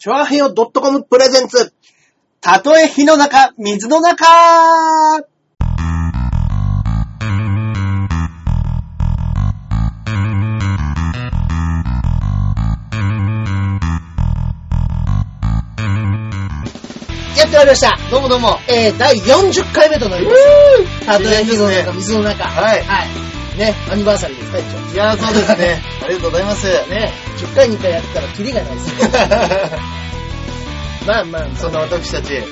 チョアヘヨ .com プレゼンツ。たとえ火の中、水の中やってまいりました。どうもどうも。えー、第40回目となります。たとえ火の中、水の中。はいはい。ね、アニバーサリーです、隊いやー、そうですね。ありがとうございます。長。ね、10回に1回やったらキリがないですね。まあまあまあ、そんな私たち。はい。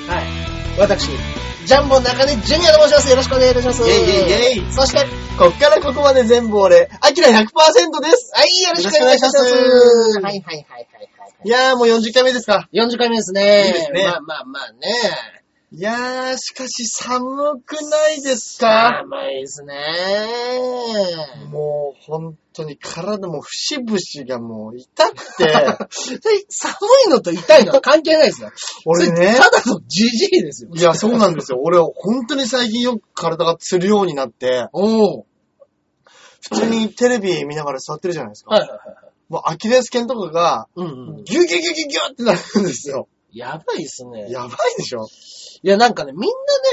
私、ジャンボ中根ジュニアと申します。よろしくお願いいたします。イェイイェイイェイそして、はい、こっからここまで全部俺、アキラ100%です。よろしくお願いします。よろしくお願いしますはいはいはいはいはい。いやー、もう40回目ですか。40回目ですね。いいですねまあまあまあね。いやー、しかし寒くないですか？甘いですね。もう本当に体も節々がもう痛くて、寒いのと痛いのは関係ないですよ。俺ねただのじじいですよ。いや、そうなんですよ。俺、本当に最近よく体がつるようになって、おー。普通にテレビ見ながら座ってるじゃないですか。はいはいはいはい。もうアキレス腱とかが、うんうん。ギュギュギュギュギュってなるんですよ。やばいっすね。やばいでしょいや、なんかね、みん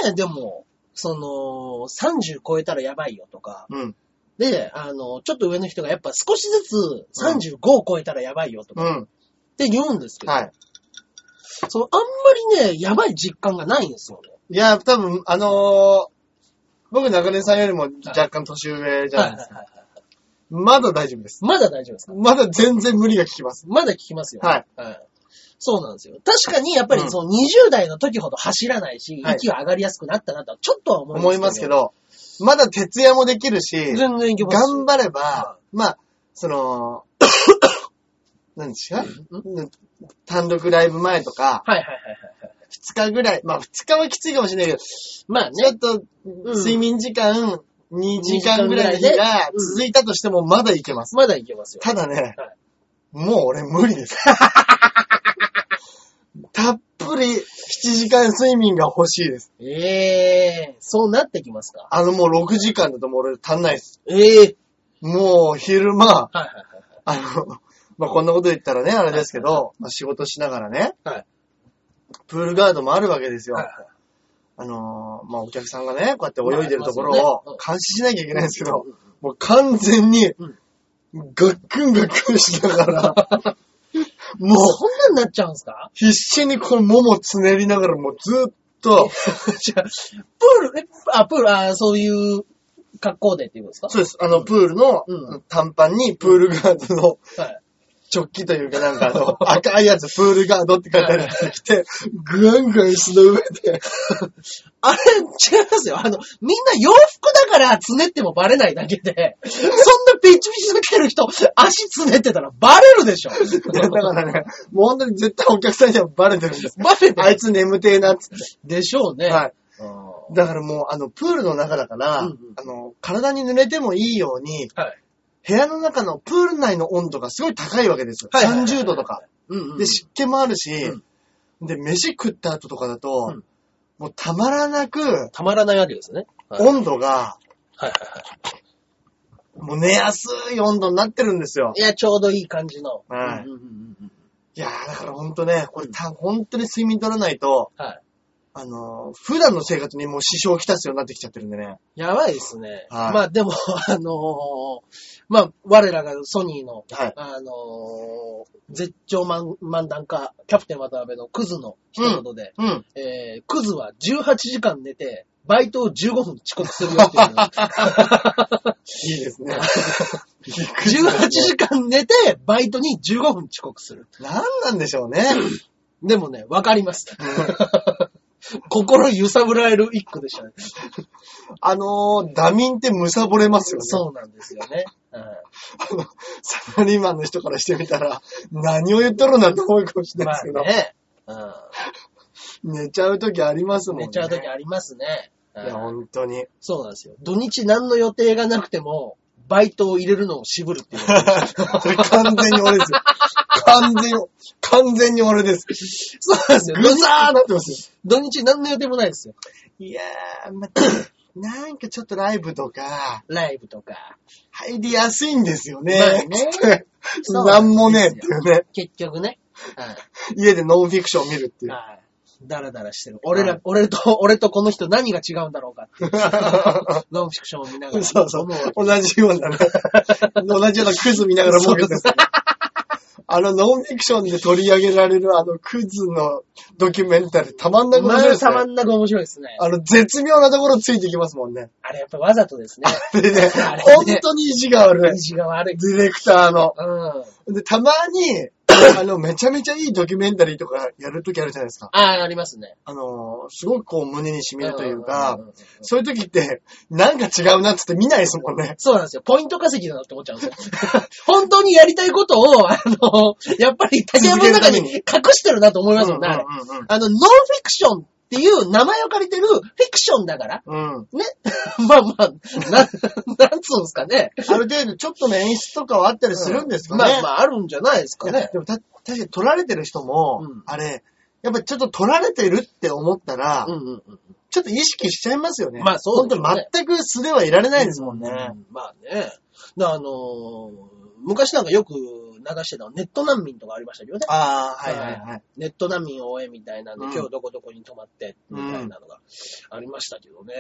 なね、でも、その、30超えたらやばいよとか、うん。で、あの、ちょっと上の人がやっぱ少しずつ35を超えたらやばいよとかうん。って言うんですけど、はい。その、あんまりね、やばい実感がないんですよね。いや、多分、あのー、僕、中根さんよりも若干年上じゃないですか。はいはいはいまだ大丈夫です。まだ大丈夫ですか？まだ全然無理が効きます。まだ聞きますよ。はい。そうなんですよ。確かに、やっぱうんりその20代の時ほど走らないし、はい息が上がりやすくなったなとはちょっとは思います思いますけ。ど、まだ徹夜もできるし、全然いけます。頑張ればは、まあ、その、何ですか？単独ライブ前とか、はいはいはいはいはい。2日ぐらい、まあ2日はきついかもしれないけど、まあねちょっ、と睡眠時間2時間ぐらいの日がうん続いたとしてもまだいけます。まだいけますよ。ただねはい、もう俺無理です。たっぷり7時間睡眠が欲しいです。ええそうなってきますか？あのもう6時間だともう俺足んないです。ええもう昼間、はいあの、まあ、こんなこと言ったらね、あれですけど、まあ、仕事しながらね、はいプールガードもあるわけですよ。はい。はいはいあのーまあ、お客さんがね、こうやって泳いでるところを監視しなきゃいけないんですけどもう完全にうん、ガックンガックンしながら、もうそんなんなっちゃうんですか必死にこのももつねりながらもうずっと、じゃあ、プール、え、あ、プール、あ、そういう格好でっていうことですか？そうです、あの、プールのうん。短パンにプールガードのはい。チョッキというかなんかあの、赤いやつ、プールガードって書いてあるやつが来て、グワングワン石の上で、あれ、違いますよ。あの、みんな洋服だからつねってもバレないだけで、そんなピッチピチつける人、足つねってたらバレるでしょ。いやだからね、もう本当に絶対お客さんにはバレてるんです。バレてあいつ眠てえなっつって。でしょうね。はい。うんだからもう、あの、プールの中だから、うんうんあの、体に濡れてもいいように、はい。部屋の中のプール内の温度がすごい高いわけですよ。はいはいはいはい30度とか。うんうん。で、湿気もあるし、うんで、飯食った後とかだと、うんもうたまらなく、たまらないわけですね。はい。はい温度が、はいはい。もう寝やすい温度になってるんですよ。いや、ちょうどいい感じの。はいうんうんうんうんいやー、だからほんとね、これた、本当に睡眠取らないと、はい。あのー普段の生活にもう支障をきたすようになってきちゃってるんでね。やばいですね。はいまあでも、あのーまあ、我らがソニーの、はい。あのー絶頂漫漫談家、キャプテン渡辺のクズの一言で、うん。えー、クズは18時間寝て、バイトを15分遅刻するよっていう。いいですね。18時間寝て、バイトに15分遅刻する。何なんでしょうね。でもね、わかります。心揺さぶられる一句でしたね。あのー、ダミンって貪れますよね。そうなんですよね。うんあの、サラリーマンの人からしてみたら、何を言っとるんだと思うかもしれないまですけど、あね。うん寝ちゃう時ありますもんね。寝ちゃう時ありますね。いや、うん本当に。そうなんですよ。土日何の予定がなくても、バイトを入れるのを渋るっていう。完全に俺ですよ。完全に、完全に俺です。そうなんですよ。ぐさーなってますよ。土日何の予定もないですよ。いやー、また、なんかちょっとライブとか、ライブとか。入りやすいんですよね。まあね なんもねえっていうね。結局ね。はい。家でノンフィクションを見るっていう。はい。ダラダラしてる。俺ら、はい俺と、俺とこの人何が違うんだろうかっていう。ノンフィクションを見ながら。そうそう。同じようなね。同じようなクズ見ながら思うけどそうあのノンフィクションで取り上げられるあのクズのドキュメンタリーたまんなく面まあ、白いですね。たまんなく面白いですね。あの絶妙なところついてきますもんね。あれやっぱわざとですね。でね、あれね本当に意地が悪い意。地が悪い。ディレクターの。うん。で、たまに、あの、めちゃめちゃいいドキュメンタリーとかやるときあるじゃないですか。ああ、ありますね。あの、すごくこう胸に染みるというかそういう時って、なんか違うなっつって見ないですもんね。そうなんですよ。ポイント稼ぎだなって思っちゃうんですよ。本当にやりたいことを、あの、やっぱり竹山の中に隠してるなと思いますもんね、あの、ノンフィクションっていう名前を借りてるフィクションだから、うん。うん。ね。まあまあ、な、なんつうんですかね。ある程度ちょっとの演出とかはあったりするんですかね。まあまあ、あるんじゃないですかね。いやでもた、確かに撮られてる人も、うんあれ、やっぱちょっと撮られてるって思ったら、うんうんうん。ちょっと意識しちゃいますよね。まあそうですよね本当全く素ではいられないですもんね。うんまあね。だあのー昔なんかよく流してたのネット難民とかありましたけどね。ああ、はいはいはい。ネット難民を追えみたいなんで、うん今日どこどこに泊まって、みたいなのがありましたけどね。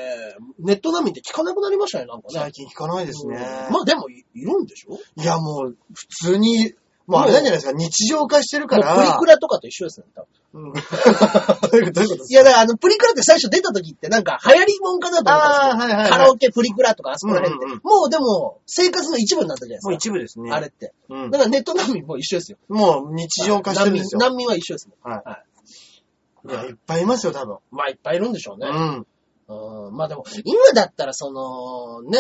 ネット難民って聞かなくなりましたね、なんかね。最近聞かないですね。うんまあでもい、いるんでしょ？いやもう、普通に、もうあれなんじゃないですか、日常化してるから。プリクラとかと一緒ですね、多分。うんどういうことどういうことですいや、だからあの、プリクラって最初出た時ってなんか流行りもんかなと思ったんですよ。あーはいはいはいカラオケプリクラとかあそこら辺って。うんうんうんもうでも、生活の一部になったじゃないですか。もう一部ですね。あれって。うんだからネット難民も一緒ですよ。もう日常化してるんですよ。難民難民は一緒ですもん。はいはい。いや、いっぱいいますよ、多分。まあ、いっぱいいるんでしょうね。うん。うん。まあでも、今だったらその、ね、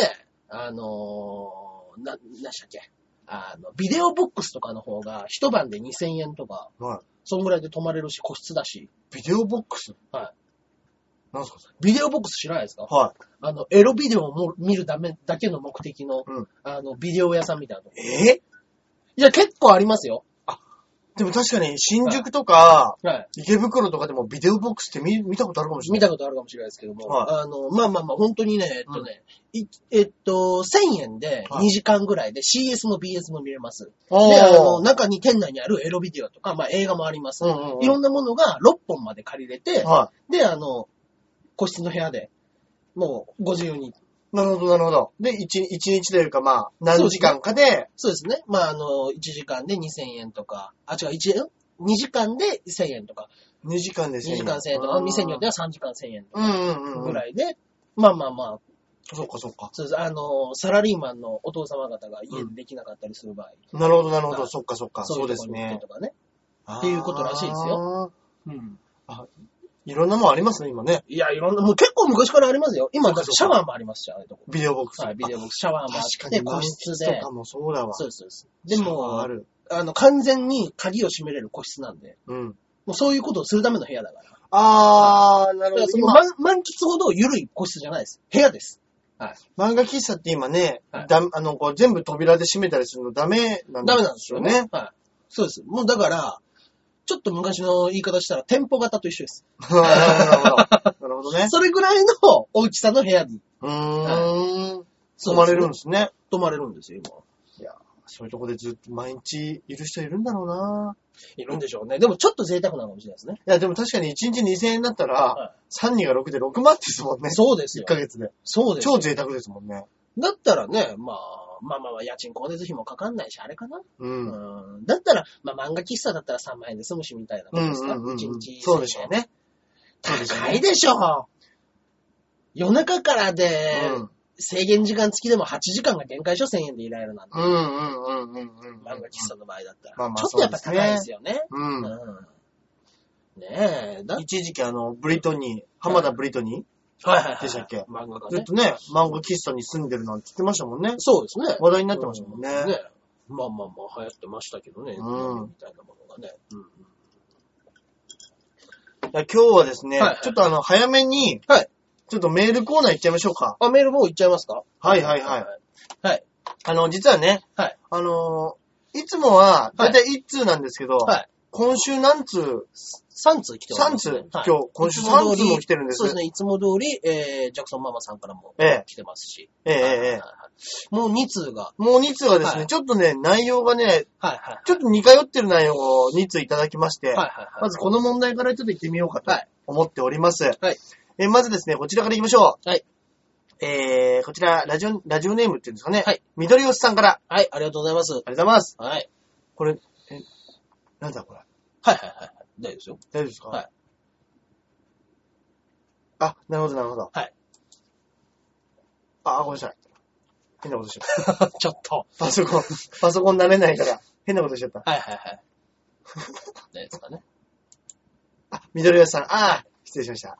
あのー、な、なんしたっけ？あの、ビデオボックスとかの方が一晩で2000円とか、はい。そんぐらいで泊まれるし、個室だし。ビデオボックス？はい。なんすかそビデオボックス知らないですか？れはい。あの、エロビデオをも見るためだけの目的の、うんあの、ビデオ屋さんみたいな。え？いや、結構ありますよ。でも確かに新宿とか、はい。池袋とかでもビデオボックスって見見たことあるかもしれない。見たことあるかもしれないですけども、はいあの、まあまあまあ、本当にね、えっとね、いえっと、1000円ではい2時間ぐらいで CS も BS も見れます。おーで、あの、中に店内にあるエロビデオとか、まあ映画もあります。うんうんうんいろんなものが6本まで借りれて、はで、あの、個室の部屋で、もうご自由に。い。なるほど、なるほど。で、一一日というか、まあ、何時間かで、そうですね。まあ、あの、1時間で2000円とか、あ、違う、1、2時間で1000円とか、2時間で2時間1000円とか、店によっては3時間1000円とうんうんうん。かぐらいで、まあまあまあ、そっかそっか。そうです。あの、サラリーマンのお父様方が家でできなかったりする場合、なるほど、なるほど。はいそっかそっか。そそううですいうところに行っねて。とかね。っっていうことらしいですよ。うん。いろんなもんありますね、今ね。いや、いろんな、もう結構昔からありますよ。今、だってシャワーもありますし、あれとこ。ビデオボックス。はい、ビデオボックス、シャワーもあって、個室でと。かもそうだわ。そうです、そうです。でも、ある。あの、完全に鍵を閉めれる個室なんで、うん。もうそういうことをするための部屋だから。あー、なるほど。その今、満満喫ほど緩い個室じゃないです。部屋です。はい。漫画喫茶って今ね、はいだあの、こう全部扉で閉めたりするのダメなんダメなんですよね。ね。はい。そうです。もうだから、ちょっと昔の言い方したら店舗型と一緒です。なるほど、ね。それぐらいの大きさの部屋にうーん。泊まれるんですね。泊まれるんですよ、今。そういうとこでずっと毎日いる人いるんだろうな。いるんでしょうね。でもちょっと贅沢なのかもしれないですね。いや、でも確かに1日2000円だったら、は3人が6で6万ですもんね。1そうですよヶ。月で。そうですよ超贅沢ですもんね。だったらね、まあ、まあまあまあ、家賃光熱費もかかんないし、あれかな。う。うんん。だったら、まあ漫画喫茶だったら3万円で済むしみたいなことですか？うんうんうんうん1日。ね。そうでしょうね高いでしょ。夜中からで、うん制限時間付きでも8時間が限界でしょ ?1000 円でいられるなんて。うんうんうんうんうん。漫画喫茶の場合だったら。まあまあちょっとやっぱ高いですよね。うん。うん。ねえ、だ一時期あの、ブリトニー、浜田ブリトニはいはいはい。でしたっけ？漫画がー、ずっね。とね、漫画喫茶に住んでるなんて言ってましたもんね。そうですね。話題になってましたもんね。うんねまあまあまあ流行ってましたけどね。うんみたいなものがね。うんいや今日はですね、はいはいちょっとあの、早めに、はいちょっとメールコーナー行っちゃいましょうか。あ、メールもう行っちゃいますか？はいはいはい。はい。あの、実はね、はい。あのーいつもは、だいたい一通なんですけど、はい。今週何通？3通来て ?3 通ますね、はい今日、今週いつも通3り通も来てるんです。そうですね、いつも通り、えー、ジャクソンママさんからもええ、来てますし。ええ、ええ、ええはいはいはいもう2通が。もう2通はですね、はいちょっとね、内容がね、はいはい。ちょっと似通ってる内容を2通いただきまして、はいはいはい。まずこの問題からちょっと行ってみようかとはい思っております。はいえーまずですね、こちらから行きましょう。はい。えー、こちら、ラジオ、ラジオネームっていうんですかね。はい。緑吉さんから、あはい、ありがとうございます。りがとうございます。はい。これ、え、なんだこれ。はいはいはい。大丈夫ですよ。大丈夫ですか？はい。あ、なるほど、なるほど。はい。あ、ごめんなさい。変なことしちゃった。ちょっと。パソコン、パソコン慣れないから、変なことしちゃった。はいはいはい。大丈夫ですかね。あ、緑吉さん、あー失礼しました。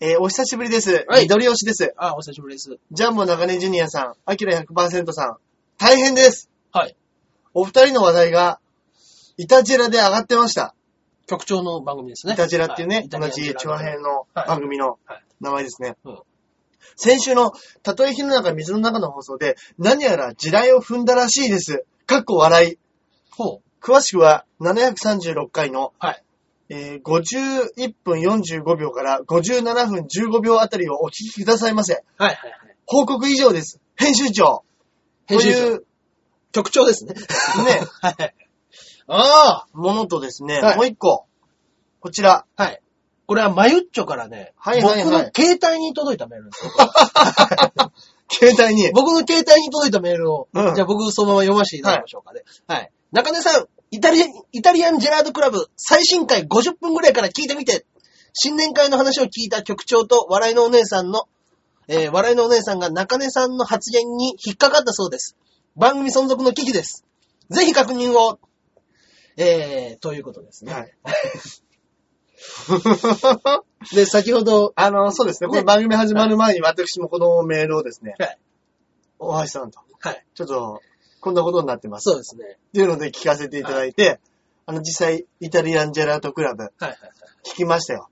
えーお久しぶりです。はい緑吉です。あ、お久しぶりです。ジャンボ中根ジュニアさん、アキラ100%さん、大変です。はい。お二人の話題が、イタジェラで上がってました。局長の番組ですね。イタジェラっていうね、はい同じチョアヘのはい番組のはい名前ですね。うん先週の、たとえ火の中水の中の放送で、何やら地雷を踏んだらしいです。かっこ笑い。ほう。詳しくは、736回の、はい。えー51分45秒から57分15秒あたりをお聞きくださいませ。はいはいはい。報告以上です。編集長。編集長。という、局長ですね。ね、はい。あものとですね、はいもう一個。こちら。あはい。これはマユッチョからね、はいはいはい僕の携帯に届いたメールですよ。携帯に。僕の携帯に届いたメールを、うんじゃあ僕そのまま読ませていただきましょうかね。はい。中根さん、イタリアン、イタリアンジェラードクラブ最新回50分ぐらいから聞いてみて。新年会の話を聞いた局長と笑いのお姉さんの、えー笑いのお姉さんが中根さんの発言に引っかかったそうです。番組存続の危機です。ぜひ確認を。えー、ということですね。はい。で、先ほど、あの、そうですね。この番組始まる前に私もこのメールをですね、はい。大橋さんと、はい。ちょっと、こんなことになってます。そうですね。っていうので聞かせていただいて、あの、実際、イタリアンジェラートクラブ、はいはいはい。聞きましたよ。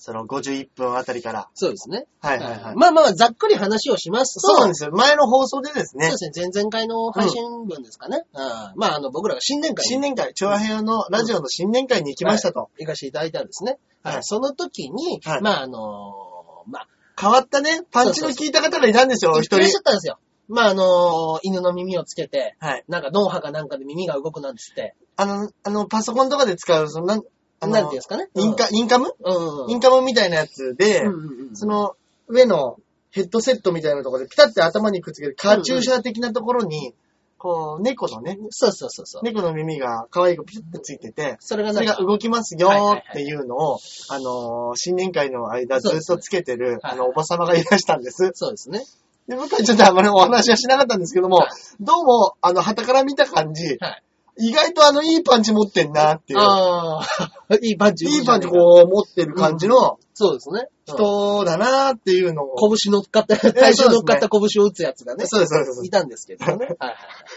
はい。その51分あたりから。そうですね。はいはいはい。まあまあ、ざっくり話をしますと、そうなんですよ。前の放送でですねそうで、すね。前々回の配信分ですかね。うんまあ、あの、僕らが新年会に新年会、調和平のラジオの新年会に行きましたと。行かせていただいたんですね。はいはい。その時に、はいまあ、あのまあ、変わったね、パンチの効いた方がいたんですよ、お一いらっしゃ人。ったんですよ。まあ、あの犬の耳をつけて、はい。なんか脳波かなんかで耳が動くなんつって、あの、あの、パソコンとかで使う、その、なん、ていうんですかね？インカ、インカム？うん。うん。インカムみたいなやつで、うんうんうんその上のヘッドセットみたいなところでピタって頭にくっつけるカチューシャ的なところに、こう、猫のね、そうそうそうそう。猫の耳が可愛くピュッてついてて、それがそれが、動きますよーっていうのを、あのー新年会の間ずっとつけてる、はいあの、おばさまがいらしたんです。そうですね。で、僕はちょっとあまりお話はしなかったんですけどもはい、どうも、あの、旗から見た感じ、はい。意外とあの、いいパンチ持ってんなっていう、ああ、いいパンチ。いいパンチこう持ってる感じのそうですね。うん人だなっていうのを、拳乗っかった、体重乗っかった拳を打つやつがね、そうです、そうです。いたんですけどね。はいはい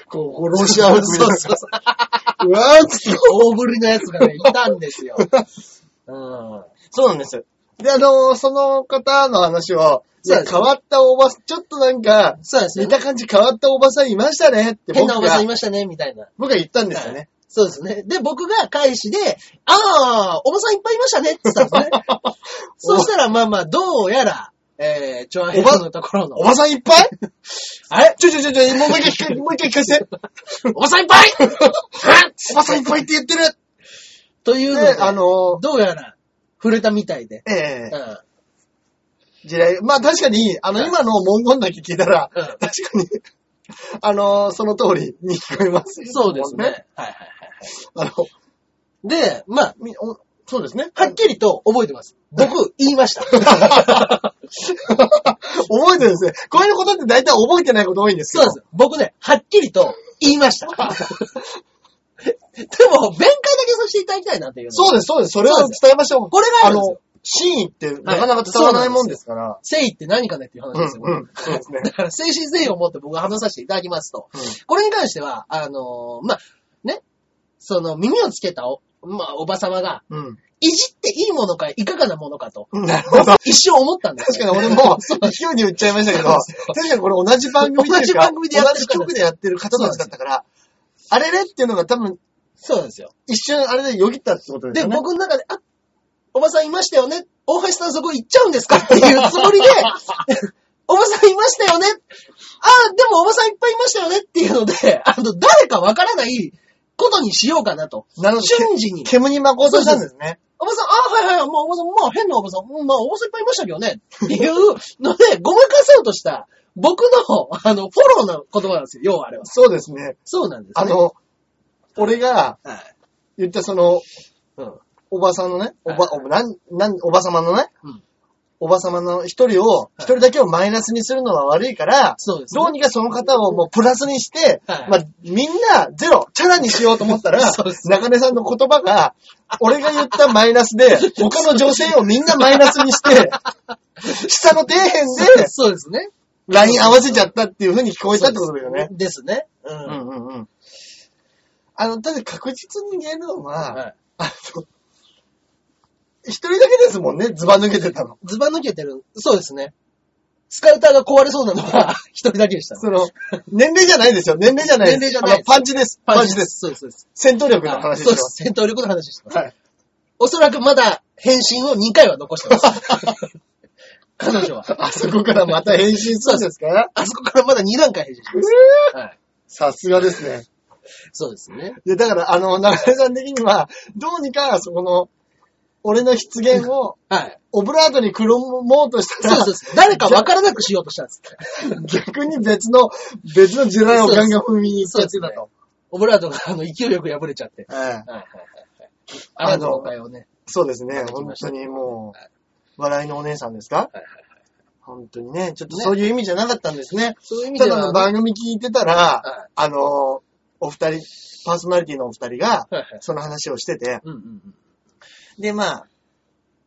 こう、ロシア風みたいな。そうそうそう。うわーっつって。大ぶりのやつがね、いたんですよ。うん。そうなんです。で、あのーその方の話を、そうです変わったおば、ちょっとなんか、そうですよ見た感じ変わったおばさんいましたねって僕変なおばさんいが、ましたね、みたいな。僕が言ったんですよね。そうですね。で、僕が返しで、ああ、おばさんいっぱいいましたねって言ったんですね。そしたら、まあまあ、どうやら、えー、チョアヘのところのお、ばさんいっぱい？あれ？ちょちょちょちょ、もう一回聞か、もう一回聞かせて。おばさんいっぱい？おばさんいっぱいって言ってる。というのでで、、あのどうやら、触れたみたいで。ー、ええうん。地雷。まあ確かに、あの、はい今の文言だけ聞いたら、うん確かに、あのーその通りに聞こえますよそうですね。。はいはいはいあの、はい。で、まあ、みおそうですね。はっきりと覚えてます。僕、言いました。覚えてるんですね。こういうことって大体覚えてないこと多いんですよ。そうです。僕ね、はっきりと言いました。でも、弁解だけさせていただきたいなっていうそうです、そうです。それを伝えましょう。これがああるんですよの、真意ってなかなか伝わらないもんですから。誠意って何かねっていう話うん、ですよ。うん。そうですねだ。から、精神誠意を持って僕が話させていただきますと、うんこれに関しては、あのーまあ、ね、その耳をつけたお、まあ、おばさまが、うん。いじっていいものか、いかがなものかと、なるほど。一瞬思ったんですよ。確かに俺も 勢いに言っちゃいましたけど、確かにこれ同じ番組っていうか同じ番組でやってる同じ曲でやってる方たちだったから、あれれっていうのが多分、そうなんですよ。一瞬あれでよぎったってことですで、よね。僕の中で、あ、おばさんいましたよね？大橋さんそこ行っちゃうんですかっていうつもりで、おばさんいましたよね？あ、でもおばさんいっぱいいましたよねっていうので、あの、誰かわからないことにしようかなと。なるほど。瞬時に。煙に巻こうとしたんですね。おばさん、あ、はいはい、まあおばさん、まあ変なおばさん、うんまあおばさんいっぱいいましたけどね。っていうので、ごまかそうとした、僕の、あの、フォローの言葉なんですよ、要はあれは。そうですね。そうなんです、ね。あの、俺がはい。言ったその、うん。おばさんのね、おば、はいおなん、なん、おばさまのね、うんおばさまの一人を、一人だけをマイナスにするのは悪いから、そうです、ね。どうにかその方をもうプラスにして、はいまあ、みんなゼロ、チャラにしようと思ったらそうです、中根さんの言葉が、俺が言ったマイナスで、他の女性をみんなマイナスにして、下の底辺で、そうですね。ライン合わせちゃったっていう風に聞こえたってことだよね。ですね。う。うんんうんうん。あの、ただ確実に言えるのは、はいあの、一人だけですもんね、ズバ抜けてたの。ズバ抜けてる。そうですね。スカウターが壊れそうなのは 一人だけでした。その、年齢じゃないですよ。年齢じゃないです。年齢じゃないパンチです。パンチです。そうです。そうです。戦闘力の話ですよそうで。す。戦闘力の話してます。はい。おそらくまだ返信を2回は残してます。彼女は。あそこからまた返信するんですか？あそこからまだ2段階返信します。はい。さすがですね。そうですね。いや、だから、あの、中根さん的には、どうにか、そこの、俺の出現を、はい。オブラートにくるもうとしたら、そうです。誰か分からなくしようとしたんです。逆に別の、別の地雷をガンガン踏みに行っちゃってたと。オブラートがあの勢いよく破れちゃって。はいはいはいはいはい。あれのね。そうですね。本当にもはいう笑いのお姉さんですか？はいはいはい本当にね、ちょっとそういう意味じゃなかったんですね。そういう意味ただでは。の番組聞いてたら、はいあの、お二人、パーソナリティのお二人が、はいはい。その話をしてて、うんうんうん。で、まあ、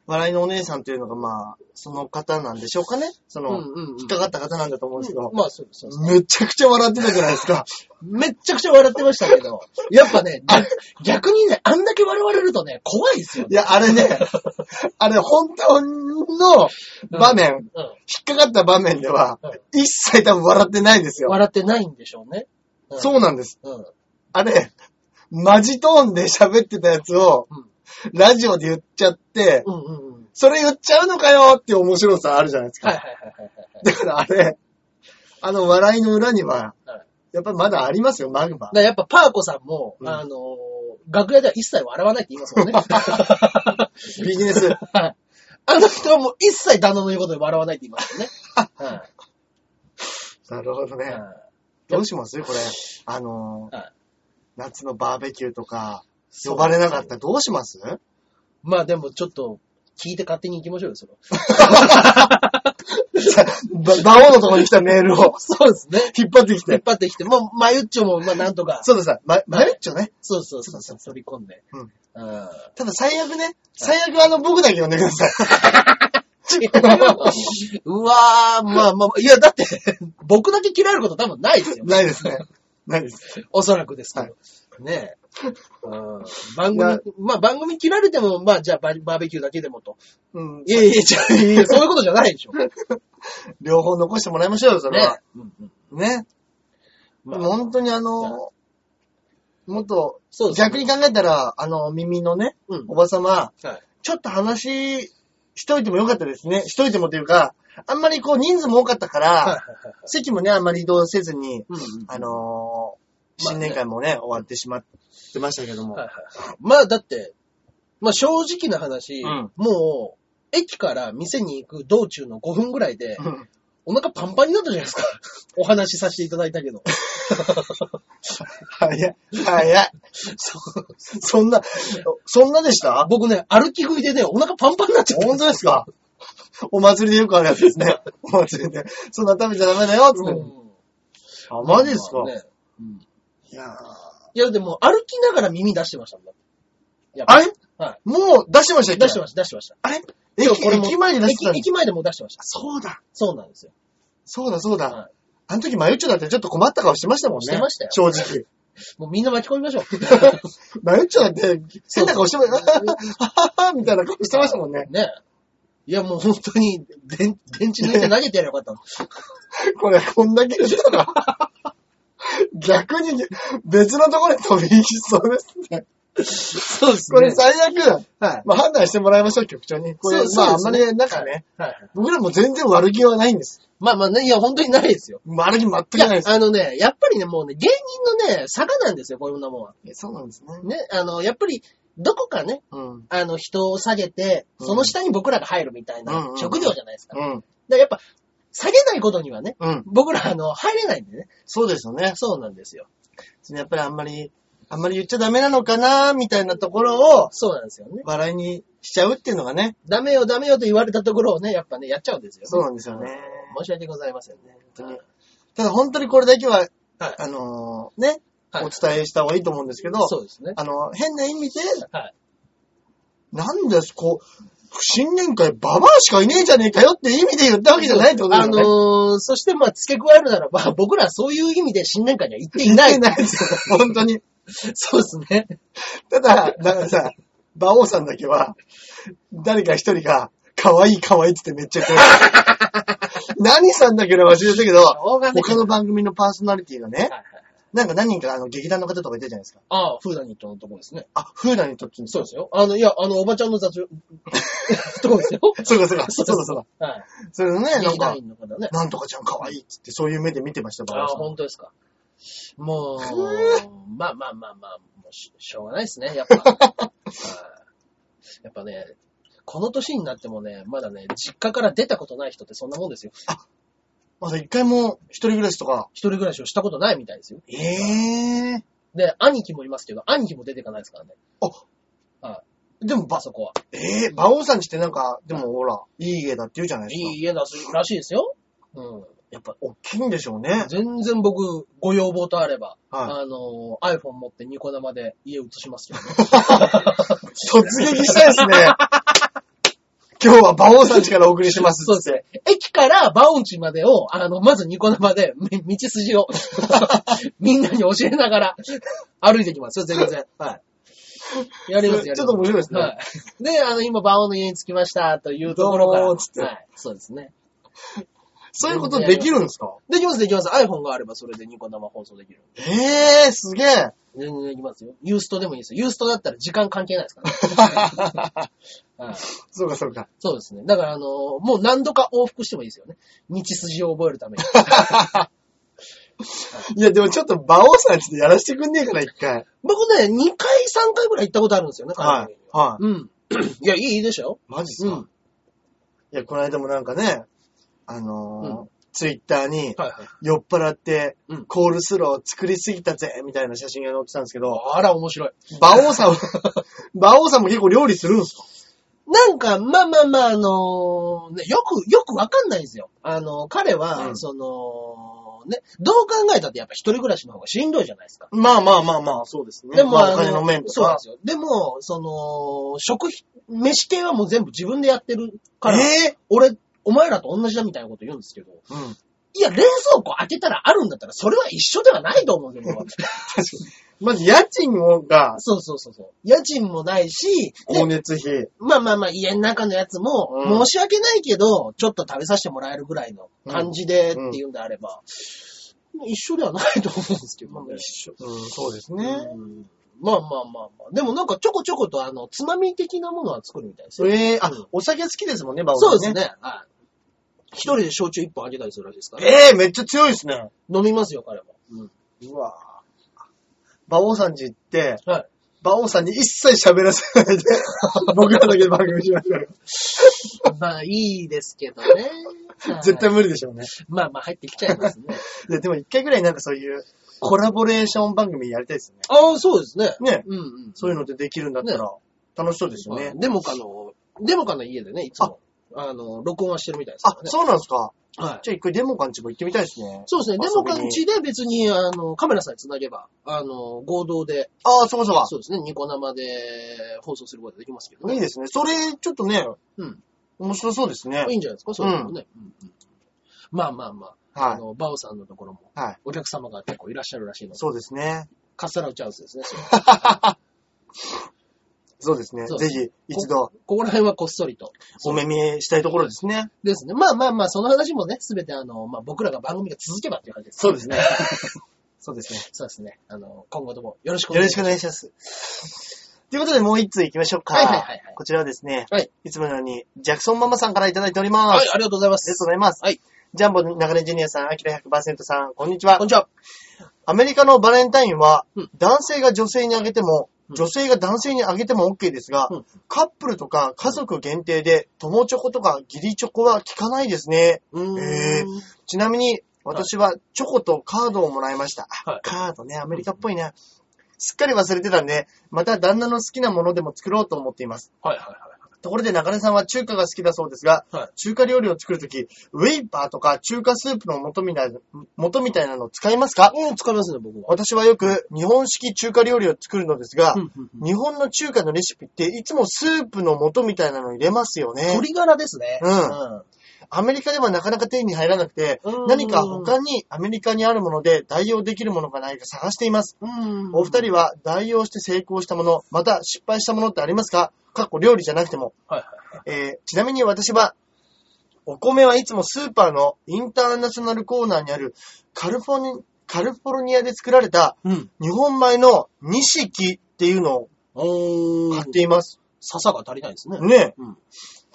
笑いのお姉さんというのが、まあ、その方なんでしょうかねその、うんうんうん引っかかった方なんだと思うんですけど、まあそうそう。めちゃくちゃ笑ってたじゃないですか。めっちゃくちゃ笑ってましたけど、やっぱね、逆逆にね、あんだけ笑われるとね、怖いですよね。いや、あれね、あれ本当の場面、うん。引っかかった場面ではうん、一切多分笑ってないですよ。笑ってないんでしょうね。うんそうなんです。うん。あれ、マジトーンで喋ってたやつを、うん ラジオで言っちゃって、うんうんうん。それ言っちゃうのかよっていう面白さあるじゃないですか。はいはいはい。だからあれ、あの笑いの裏にははい、やっぱりまだありますよ、マグマやっぱパーコさんも、うんあのー楽屋では一切笑わないって言いますもんね。ビジネス。はい。あの人はもう一切旦那の言うことで笑わないって言いますよね。はいなるほどね。はいどうします？これ。あの夏のバーベキューとか、呼ばれなかったらどうします？まあでもちょっと、聞いて勝手に行きましょうよ、それ。ば、バオのところに来たメールをそうですね。引っ張ってき引って張。ってきて、もう、マユッチョも、まあなんとか。そうださ、ま、マユッチョね。そうそうそうそう、取り込んで。うんうん。ただ最悪ね、最悪あの僕だけ呼んでください。うわー、まあまあ、いや、だって、僕だけ切られること多分ないですよ。ないですね。ないです。おそらくですけど。はねえ。うん番組、まあ番組切られても、まあじゃあババーベキューだけでもと。うん。いやいや、じゃあ、いや そういうことじゃないでしょ。ね両方残してもらいましょうよ、それは。うんうんね。まあ本当にあの、もっと、そうですね逆に考えたら、あの、耳のね、うんおばさま、はいちょっと話しといてもよかったですね。しといてもというか、あんまりこう人数も多かったから、席もね、あんまり移動せずに、うんうんあのー新年会もね、終わってしまってましたけども。はいはいはいまあだって、まあ正直な話、うんもう、駅から店に行く道中の5分ぐらいで、うんお腹パンパンになったじゃないですか。お話しさせていただいたけど。早い、早い。そうそんな、そんなでした？僕ね、歩き食いでね、お腹パンパンになっちゃった。本当ですか？お祭りでよくあるやつですね。お祭りで。そんな食べちゃダメだよ、つって。うんあ、マジですか、まあねうんいやーいや、でも歩きながら耳出してましたもん。やっぱあれ？はい。もう出してました出してました、出してました。あれ？今日これも駅駅前に出してたんです駅駅前でもう出してました。そうだ。そうなんですよ。そうだ、そうだ。はいあの時マユッチョだってちょっと困った顔してましたもんね。してましたよ正直。もうみんな巻き込みましょう。マユッチョだって変な顔してました。はははみたいな顔してましたもんね。ねいや、もう本当に、電電池抜いて投げてやればよかったの。これ、こんだけ言ったら、逆に別のところに飛び行きそうですね。そうですこれ最悪、はい。まあ判断してもらいましょう、局長に。これ、そうそうですねまああんまりなんかね、はいはい。僕らも全然悪気はないんです。まあまあね、いや、本当にないですよ。悪気全くいやないで、す。あのね、やっぱりね、もうね、芸人のね、坂なんですよ、こういうのもんは。えそうなんですね。ね、あの、やっぱり、どこかね、うん。あの、人を下げて、うんその下に僕らが入るみたいうんうん職業じゃないですか。だかうん。らやっぱ、下げないことにはね、うん。僕ら、あの、入れないんでね。そうですよね。そうなんですよ。やっぱりあんまり、あんまり言っちゃダメなのかな、みたいなところを、そうなんですよね。笑いにしちゃうっていうのがね。ダメよ、ダメよと言われたところをね、やっぱね、やっちゃうんですよ、そうなんですよね。申し訳ございませんね。本当にただ本当にこれだけは、はいあのーね、はいお伝えした方がいいと思うんですけど、そうですね。あの、変な意味で、はい。なんです、こう、新年会ババアしかいねえんじゃねえかよって意味で言ったわけじゃないってことだあよね。のー、そしてまあ、付け加えるならば、僕らはそういう意味で新年会には行っていない。言ってないですよ、本当に。そうですね。ただ、なんかさ、馬王さんだけは、誰か一人が、可愛い可愛いって言ってめっちゃ声 何さんだけど忘れたけど、他の番組のパーソナリティがねはい、はいなんか何人かあの劇団の方とかいたじゃないですか。ああ、フーダニットのとこですね。あ、フーダにとってんですそうですよ。あの、いや、あの、おばちゃんの雑用、とこですよ。そうかそうか。そそううだそうだ。はい。それのね、なん劇団か、員の方ね。なんとかちゃん可愛いっつって、そういう目で見てました、馬ああ。本当ですか。もう、まあまあまあまあ、もうししょうがないですね、やっぱ。はいやっぱね、この年になってもね、まだね、実家から出たことない人ってそんなもんですよ。まだ一回も一人暮らしとか。一人暮らしをしたことないみたいですよ。ええで、兄貴もいますけど、兄貴も出てかないですからね。でも、ばあ、そこは。ええ馬王さんちってなんか、でもほら、いい家だって言うじゃないですか。いい家だしらしいですよ。うん。やっぱ、大きいんでしょうね。全然僕、ご要望とあれば、はあの、iPhone 持ってニコ生で家移しますけどね。突撃したいですね。今日は馬王さんちからお送りしますそうですね。駅からバオンチまでを、あの、まずニコ生で、み道筋を、みんなに教えながら、歩いてきますよ、全然。はい。やります、やります。ちょっと面白いですねはい。で、あの、今、バオンの家に着きました、というところから。どうもつってはい。そうですね。そういうことできるんですか？できます、できます。iPhone があれば、それでニコ生放送できる。ええすげえ。全然できますよ。ユーストでもいいですよ。ユーストだったら時間関係ないですから、ね はい。そうかそうか。そうですね。だから、あのもう何度か往復してもいいですよね。道筋を覚えるために。いや、でもちょっと馬王さんちでやらせてくんねえから、一回。僕ね、2回、3回ぐらい行ったことあるんですよね、海外にはい。うん。いや、いいでしょ？マジっすか、うん。いや、この間もなんかね、あのーうんツイッターに、はいはい。酔っ払ってうん、コールスロー作りすぎたぜ、みたいな写真が載ってたんですけど、あら、面白い。馬王さんは、馬王さんも結構料理するんですかなんか、まあまあまあ、あのね、よく、よくわかんないんですよ。あの、彼は、うんその、ね、どう考えたってやっぱ一人暮らしの方がしんどいじゃないですか。まあまあまあまあ、そうですね。でも、まあ、あお金の面とか。そうなんですよ。でも、その、食費、飯系はもう全部自分でやってるから、え俺、お前らと同じだみたいなこと言うんですけど、えうん。いや、冷蔵庫開けたらあるんだったら、それは一緒ではないと思うんですよ、僕はまず家賃が、そうそうそうそう。家賃もないし、で光熱費。まあまあまあ、家の中のやつも、うん申し訳ないけど、ちょっと食べさせてもらえるぐらいの感じでっていうんであれば、一緒ではないと思うんですけどね。一緒。うん、そうですね。うんまあまあまあまあ。でもなんかちょこちょことあの、つまみ的なものは作るみたいですよ。ええあうん、お酒好きですもんね、馬王さんそうですね。はい。一人で焼酎一本あげたりするらしいですから、ええめっちゃ強いですね。飲みますよ、彼も。うん。うわ馬王さんち行って、はい。馬王さんに一切喋らせないで、僕らだけで番組しましょうよ。まあ、いいですけどね。はい絶対無理でしょうね。まあまあ、入ってきちゃいますね。いや、でも一回ぐらいなんかそういうコラボレーション番組やりたいですよね。ああ、そうですね。ね。うんうん。そういうのでできるんだったら、楽しそうですよね。デモカの、デモカの家でね、いつも、あの、録音はしてるみたいですかあら、ね。そうなんですか。はい。じゃあ一回デモカンチも行ってみたいですね。そうですね。デモカの家で別に、あの、カメラさえ繋げば、あの、合同で、ああ、そうかそうか。そうですね、ニコ生で放送することができますけどね。いいですね。それ、ちょっとね、うん。面白そうですねい。いんじゃないですか、そういうのもね。うんうんまあまあまあ、あはの、バオさんのところも、い。はい。お客様が結構いらっしゃるらしいので、そうですね。カスタラウチャウスですね。それ そうですね。そうぜひ、一度、ここら辺はこっそりと。お目見えしたいところですね。ですね。まあまあまあ、その話もね、すべてあの、まあ僕らが番組が続けばっていう感じです。そうですね。そうですね。そうですね。あの、今後ともよろしくおよろしくお願いします。願いします。ということで、もう一通行きましょうか。はいはいはいはいこちらはですね、はい。いつものように、ジャクソンママさんからいただいております。はい、ありがとうございまありがとうす。ございます。はい。ジャンボ中根ジュニアさん、アキラ100%さん、こんにちはこん。にちは。アメリカのバレンタインはうん、男性が女性にあげても、うん女性が男性にあげても OK ですが、うんカップルとか家族限定で、友チョコとか義理チョコは効かないですね。ちなみに、私はチョコとカードをもらいました。あはいカードね、アメリカっぽいな。すっかり忘れてたんで、また旦那の好きなものでも作ろうと思っています。はいはいはい。ところで中根さんは中華が好きだそうですが、はい中華料理を作るとき、ウェイパーとか中華スープの素みたいな、素みたいなの使いますか？うん、使いますね、僕は。私はよく日本式中華料理を作るのですが、うんうんうん日本の中華のレシピっていつもスープの素みたいなの入れますよね。鶏ガラですね。うんアメリカではなかなか手に入らなくて、うん何か他にアメリカにあるもので代用できるものがないか探しています。うん。お二人は代用して成功したもの、また失敗したものってありますか？かっこ料理じゃなくても。はいはいはい。えーちなみに私は、お米はいつもスーパーのインターナショナルコーナーにあるカルフォルニカリフォルニアで作られたうん。日本米の錦っていうのを買っています。笹が足りないですね。ね、うん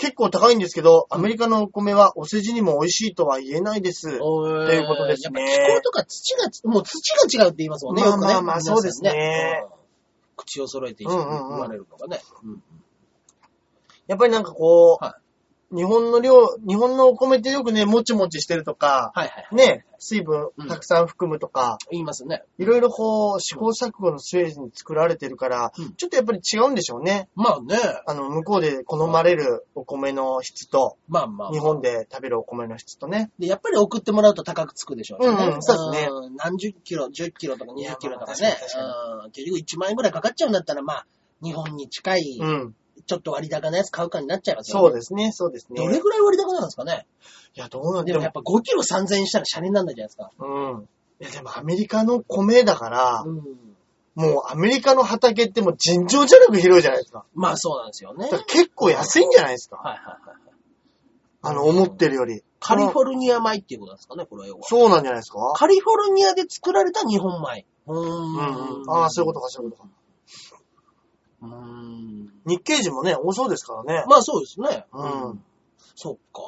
結構高いんですけど、アメリカのお米はお世辞にも美味しいとは言えないです。とということですね。やっぱ気候とか土が、もう土が違うって言いますもんね。まあまあまあそうですね。うん。口を揃えて言うんうんうんわれるのがね。うんやっぱりなんかこう、は日本の量、日本のお米ってよくね、もちもちしてるとか、はいはいはい。ね、水分うんたくさん含むとか、言いますね。いろいろこう、試行錯誤の末に作られてるから、うんちょっとやっぱり違うんでしょうね。まあね。あの、向こうで好まれるお米の質と、まあまあ。日本で食べるお米の質とね。で、やっぱり送ってもらうと高くつくでしょうね。うんうんそうですねん何十キロ、10キロとか20キロとかねまあ確かに確。うん結局1万円ぐらいかかっちゃうんだったら、まあ、日本に近い、うん。ちょっと割高なやつ買うかになっちゃいますよね。そうですね、そうですね。どれぐらい割高なんですかねいや、どうなんだろでもやっぱ5キロ3000円したらシャレになんないじゃないですか。う。うん。いや、でもアメリカの米だから、うん。もうアメリカの畑ってもう尋常じゃなく広いじゃないですか。まあそうなんですよね。だから結構安いんじゃないですか。はいはいはいはい。あの、思ってるより。カリフォルニア米っていうことなんですかね、これは要は。そうなんじゃないですかカリフォルニアで作られた日本米。うーん。うんうん。ああ、そういうことか、そういうことか。日系人もね、多そうですからね。まあそうですね。うん。そっか。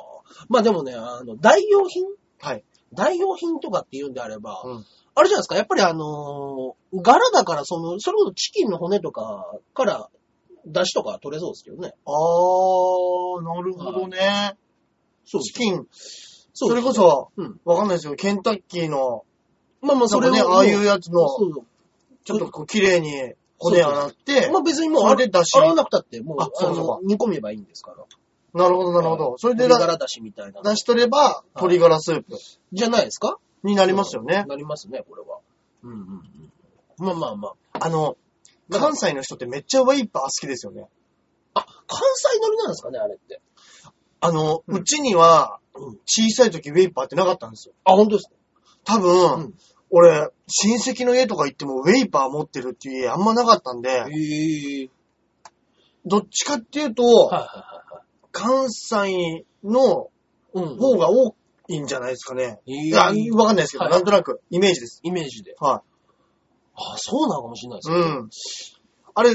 まあでもね、あの、代用品？はい。代用品とかって言うんであれば、うん。あれじゃないですか、やっぱりあのー柄だから、その、それこそチキンの骨とかから、出汁とか取れそうですけどね。あー、なるほどね。そうチキン、そそれこそ、うん。わかんないですよ。ケンタッキーの、まあまあ、それね、ああいうやつの、ちょっとこう、綺麗に骨洗って、まあ別にもう、それで出汁洗わなくたって、もう、あそうかそうかの煮込めばいいんですから。なるほど、なるほど。それでだ鶏ガラだしみたいな。出しとれば、鶏ガラスープじゃないですか？になりますよね。なりますね、これは。うんうんうん。まあまあまあ。あの、関西の人ってめっちゃウェイパー好きですよね。あ、関西乗りなんですかね、あれって。あの、うちには、うん。小さい時ウェイパーってなかったんですよ。あ、本当ですか？多分、うん俺、親戚の家とか行ってもウェイパー持ってるっていう家あんまなかったんで。どっちかっていうと、はいはいはい関西の。方が多いんじゃないですかね。へいや、わかんないですけど、はいなんとなく、イメージです。イメージで。はあ、そうなのかもしれないですい。ね。うん。あれ、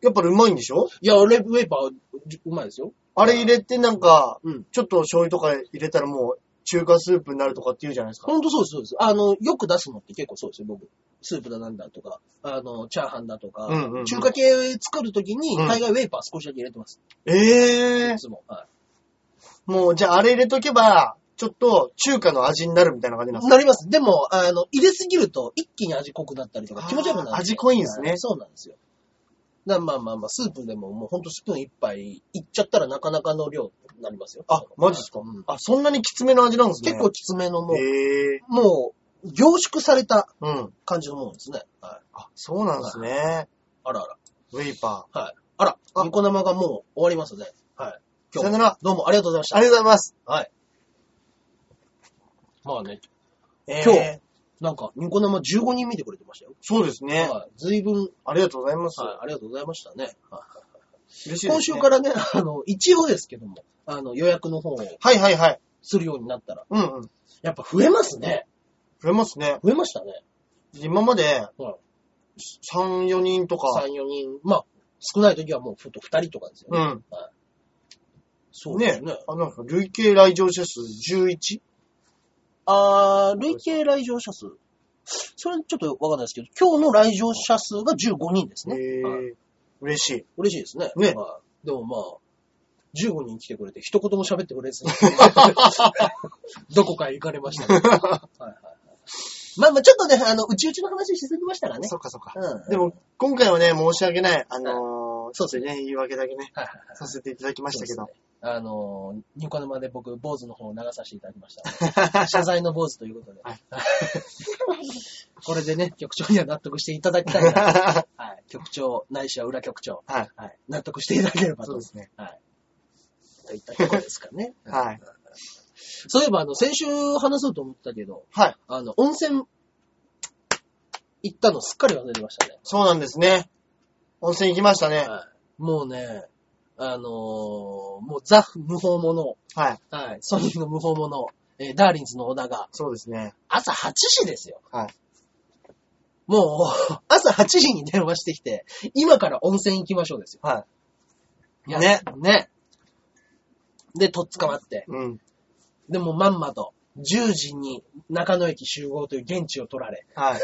やっぱりうまいんでしょ？いや、レウェーパー、うまいですよ。あれ入れてなんか、うん。ちょっと醤油とか入れたらもう中華スープになるとかって言うじゃないですか。ほんとそうです、そうです。あの、よく出すのって結構そうですよ、僕。スープだなんだとか、あの、チャーハンだとか、うんうんうん中華系作るときに、うん大概ウェーパー少しだけ入れてます。ええいつも。はいもう、じゃああれ入れとけば、ちょっと中華の味になるみたいな感じなんですか？なります。でも、あの、入れすぎると一気に味濃くなったりとか気持ち悪くなる。味濃いんですねはいそうなんですよ。まあまあまあ、スープでももうほんとスプーン一杯いっちゃったらなかなかの量になりますよ。あ、マジですか、うんあ、そんなにきつめの味なんですね。結構きつめのもう、もう、凝縮されたうん。感じのものですね。はい。あ、そうなんですね。あらあら。ウェイパはい。あら、あニコ生がもう終わりますね。はい。ー。さよなら。どうもありがとうございました。ありがとうございます。はい。まあね、えー今日なんか、ニコ生15人見てくれてましたよ。そうですね。はい。随分、ありがとうございます。はい、ありがとうございましたね。はい嬉しいです、ね。今週からね、あの、一応ですけども、あの、予約の方をはいはいはい。するようになったら、うんうん。やっぱ増えますね。増えますね。増えましたね。今まではい3、4人とか、3、4人。まあ、少ない時はもうふと2人とかですよね。うん。そうですね。あ、なんか累計来場者数 11? あー、累計来場者数。それちょっとわかんないですけど、今日の来場者数が15人ですね。へはいー嬉しい。嬉しいですね。ねはいでもまあ、15人来てくれて、一言も喋ってくれずに、どこかへ行かれましたね。はいはいはいまあまあ、ちょっとね、あの、うちうちの話しすぎましたからね。そっかそっか。うん。でも、今回はね、申し訳ない。あのー、そうですね、言い訳だけね、はいはいはいさせていただきましたけどそう。ですねあの、ニコ生で僕、坊主の方を流させていただきました。謝罪の坊主ということで。はい これでね、局長には納得していただきたいな。はい。局長、ないしは裏局長。はい。はい。納得していただければとそうで。すね。はい。といったところですかね。はい。そういえば、あの、先週話そうと思ったけど、はい。あの、温泉、行ったのすっかり忘れてましたね。そうなんですね。温泉行きましたね。はい。もうね、あのーもうザ・無法者、はい。はい、ソニーの無法者、えーダーリンズの小田が、そうですね。朝8時ですよ。はい。もう、朝8時に電話してきて、今から温泉行きましょうですよ。はいやね。ね。で、とっ捕まって。うん。でもまんまと、10時に中野駅集合という現地を取られ、はい。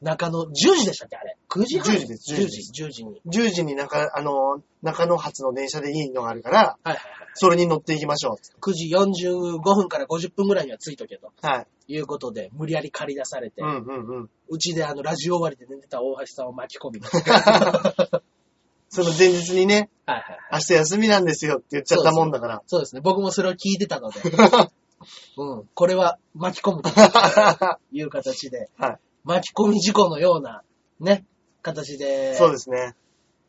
中野、10時でしたっけあれ ?9 時半？10時です10 10時、10時に。10時に中、あのー、中野発の電車でいいのがあるから、はいはいはい。それに乗っていきましょ9時45分から50分ぐらいには着いとけとう。はい。いうことで、無理やり借り出されて、うんうんうん。うちであの、ラジオ終わりで寝てた大橋さんを巻き込み。その前日にね、はいはいはい。明日休みなんですよって言っちゃったもんだから。そうですね。僕もそれを聞いてたので、うん。これは巻き込むと いう形で、はい。巻き込み事故のような、ね、形で、そうですね。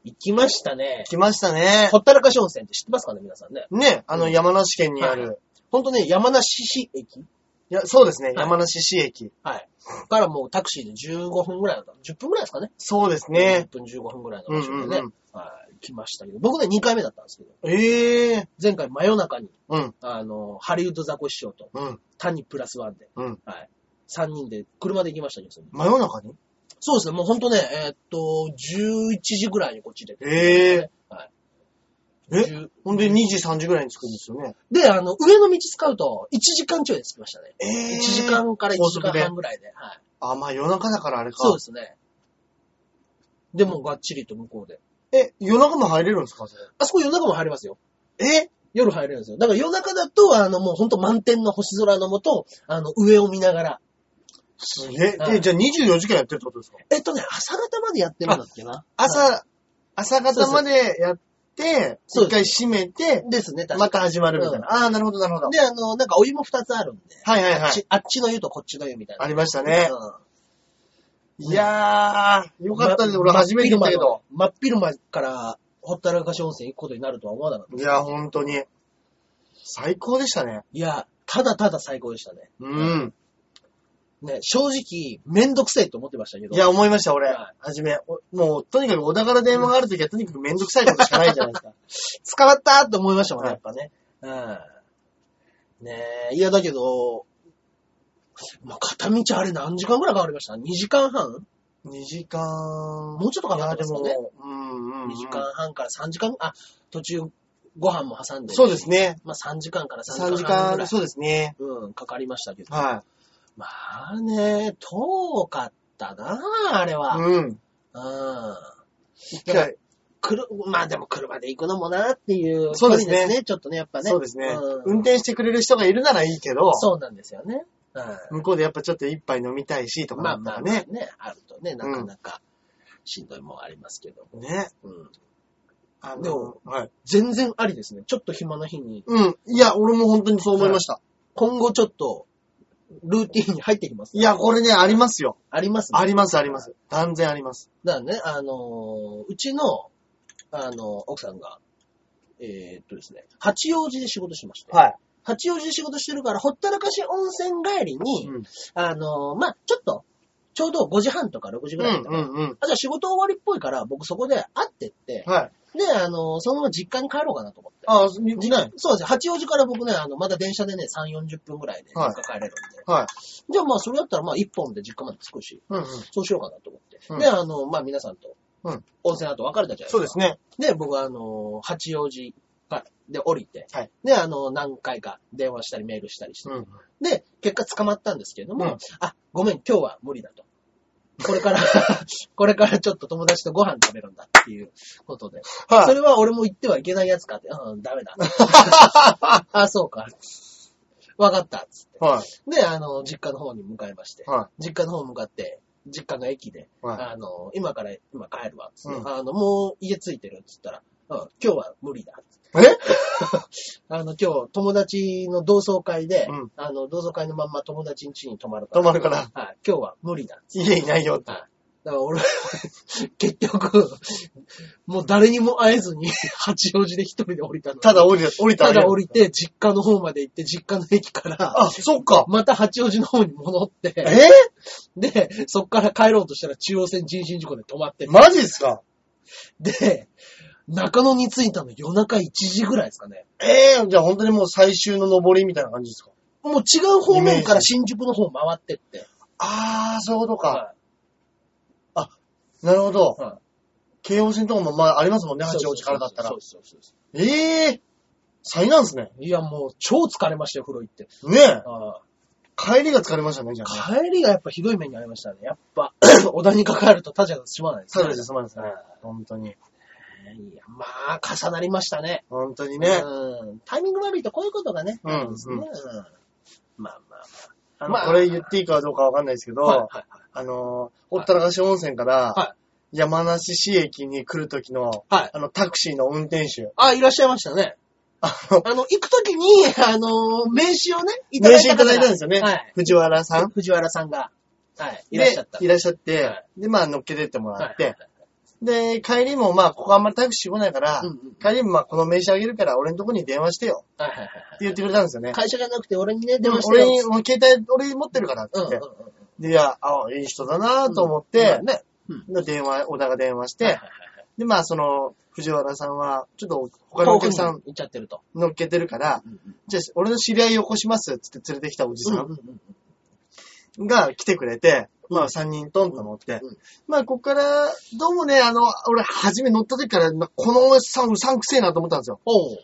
行きましたね。来ましたねほ。ったらかし温泉って知ってますかね、皆さんね。ね、あの山梨県にあはる。ほんとね、山梨市駅いや、そうですね。い山梨市駅。はい。からもうタクシーで15分ぐらいだった。10分ぐらいですかね。そうです10ね。分15分ぐらいの場所でね、うんうんうんはい、来ましたけど、僕ね、2回目だったんですけど、ええ前回真夜中に、うん。あの、ハリウッドザコシショウと、うん。谷プラスワンで、うん。はい、3人で車で行きましたけど、真夜中に？そうですね、もうほんとね、えーっと、11時ぐらいにこっちで。ええはい。え？10ほんで2時、3時ぐらいに着くんですよね？で、あの、上の道使うと、1時間ちょいで着きましたね。ええ1時間から1時間半ぐらいで。はい。あ、まあ夜中だからあれか。そうですね。でも、がっちりと向こうで。え、夜中も入れるんですか？それあそこ夜中も入れますよ。え？夜入れるんですよ。だから夜中だと、あの、もうほんと満天の星空のもと、あの、上を見ながら。すげえ。はいえ、じゃあ24時間やってるってことですか？えっとね、朝方までやってるんだっけな。はい朝、朝方までやって、そう一回閉めて、ですね、確かまた始まるみたいな。ああ、なるほど、なるほど。で、あの、なんかお湯も2つあるんで。はいはいはい。あっちあっちの湯とこっちの湯みたいな。ありましたね。うんいやー、よかったです。俺初めて行ったけど。。真っ昼間から、ほったらかし温泉行くことになるとは思わなかった。いや、本当に。最高でしたね。いや、ただただ最高でしたね。うん。ね、正直、めんどくせえと思ってましたけど。いや、思いました、俺は。はじめ。おもう、とにかく小田から電話があるときは、とにかくめんどくさいことしかないじゃないですか。捕まったって思いましたもんね、はいやっぱね。うん。ねえ、いや、だけど、まあ、片道あれ何時間ぐらいかかりました ?2 時間半？2時間。もうちょっとかかってますかね。も、うんうん、うん。2時間半から3時間、あ、途中ご飯も挟んで。そうですね。まあ3時間から3 3時時間半ぐら間、い。そうですね。うん、かかりましたけど。はまあね、遠かったなあれい。は。うん。うん。一回、くる、まあでも車で行くのもなっていう。そうですねちょっとね、やっぱね。そうですね、うん運転してくれる人がいるならいいけど、そうなんですよね。うん。向こうでやっぱちょっと一杯飲みたいし、とかまあだったまあらね。ね、あるとね、なかなかしんどいもんありますけど。ね。うん。あのでもはい。全然ありですね。ちょっと暇な日に、うん。いや、俺も本当にそう思いました。今後ちょっと、ルーティンに入ってきます。いや、これね、ありますよ。ありますね。あります、あります。断然あります。だからね、あのーうちの、あのー奥さんが、えーっとですね、八王子で仕事しまして、はい。八王子で仕事してるから、ほったらかし温泉帰りに、うん。あのーまあ、ちょっと、ちょうど5時半とか6時うぐらいだったから、んうんうん。あ、じゃあ仕事終わりっぽいから、僕そこで会ってって、はい。で、あのーそのまま実家に帰ろうかなと思って。ああ、見見ない。そうですね。八王子から僕ね、あの、まだ電車でね、3、40分ぐらいで実はい家帰れるんで。はい。じゃあまあ、それだったらまあ、1本で実家まで着くし、うんうん。そうしようかなと思って。うんで、あの、まあ、皆さんとうん、温泉後別れたじゃないですか。そうですね。で、僕はあの、八王子で降りて、はいで、あの、何回か電話したりメールしたりして、うん。で、結果捕まったんですけれども、うんあ、ごめん、今日は無理だと。これから、これからちょっと友達とご飯食べるんだっていうことで。はい。それは俺も言ってはいけないやつかって、うん、ダメだ。あ、そうか。わかった。つって。はい。で、あの、実家の方に向かいまして、は実家の方に向かって、実家の駅で、はいあの、今から今帰るわ。つってうんあの、もう家着いてるっつったら、うん、今日は無理だ。え？あの、今日友達の同窓会で、うんあの、同窓会のまんま友達ん家に泊まるから。泊まるから。はい、今日は無理だ。家いないよって。はい。だから俺、結局、もう誰にも会えずに、八王子で一人で降りたの。ただ降り降りたただ降りりて、実家の方まで行って、実家の駅から、あ、そっか。また八王子の方に戻って、え？で、そっから帰ろうとしたら中央線人身事故で止まってて、マジっすか？で、中野に着いたの夜中1時ぐらいですかね。ええじゃあ本当にもう最終の上りみたいな感じですか？もう違う方面から新宿の方回ってって。ああ、そういうことか。はなるほど。いは京王線とかもまあありますもんね、い八王子からだったらそ。うそうそうそええ災難ですね。ういや、もう超疲れましたよ、風呂行って。ねえ。あ帰りが疲れましたね、じゃあね。帰りがやっぱひどい目にありましたね。やっぱ、小田にかかると他じゃ済まないですね。ただです、すまんですね。本当に。いや、まあ、重なりましたね。本当にね。うん。タイミング悪いとこういうことがね、うんんですね。うんまあまああの、まあこれ言っていいかどうかわかんないですけど、まあ。はいはいあの、ほったらかし温泉から、は山梨市駅に来る時の、はい。あの、タクシーの運転手。あ、いらっしゃいましたね。あの、あの、行くときに、あの、名刺をね、いただいた名刺いただいたんですよね。はい。藤原さん。藤原さんが、はい。いらっしゃった。で、いらっしゃって、はいで、まあ、乗っけてってもらって、はいで、帰りも、まあ、ここあんまりタクシー来ないから、うんうん。帰りも、まあ、この名刺あげるから、俺のとこに電話してよ、はいはいはいって言ってくれたんですよね。会社じゃなくて俺にね、でも電話してよ。俺に、もう携帯、俺持ってるから、ってって。うんうんで、いや、あ、いい人だなと思ってうん、ね。うん。で電話、小田が電話して、はいはいはいで、まあ、その、藤原さんは、ちょっと他はいのお客さん行っちゃってると。乗っけてるから、うんうんじゃあ、俺の知り合いを起こしますっつって連れてきたおじさうんうんうんんが来てくれて、うんまあ、3人トンと乗って、うんまあ、こっから、どうもね、あの、俺、初め乗った時から、まあこのおっさん、うさんくせえなと思ったんですよ。おう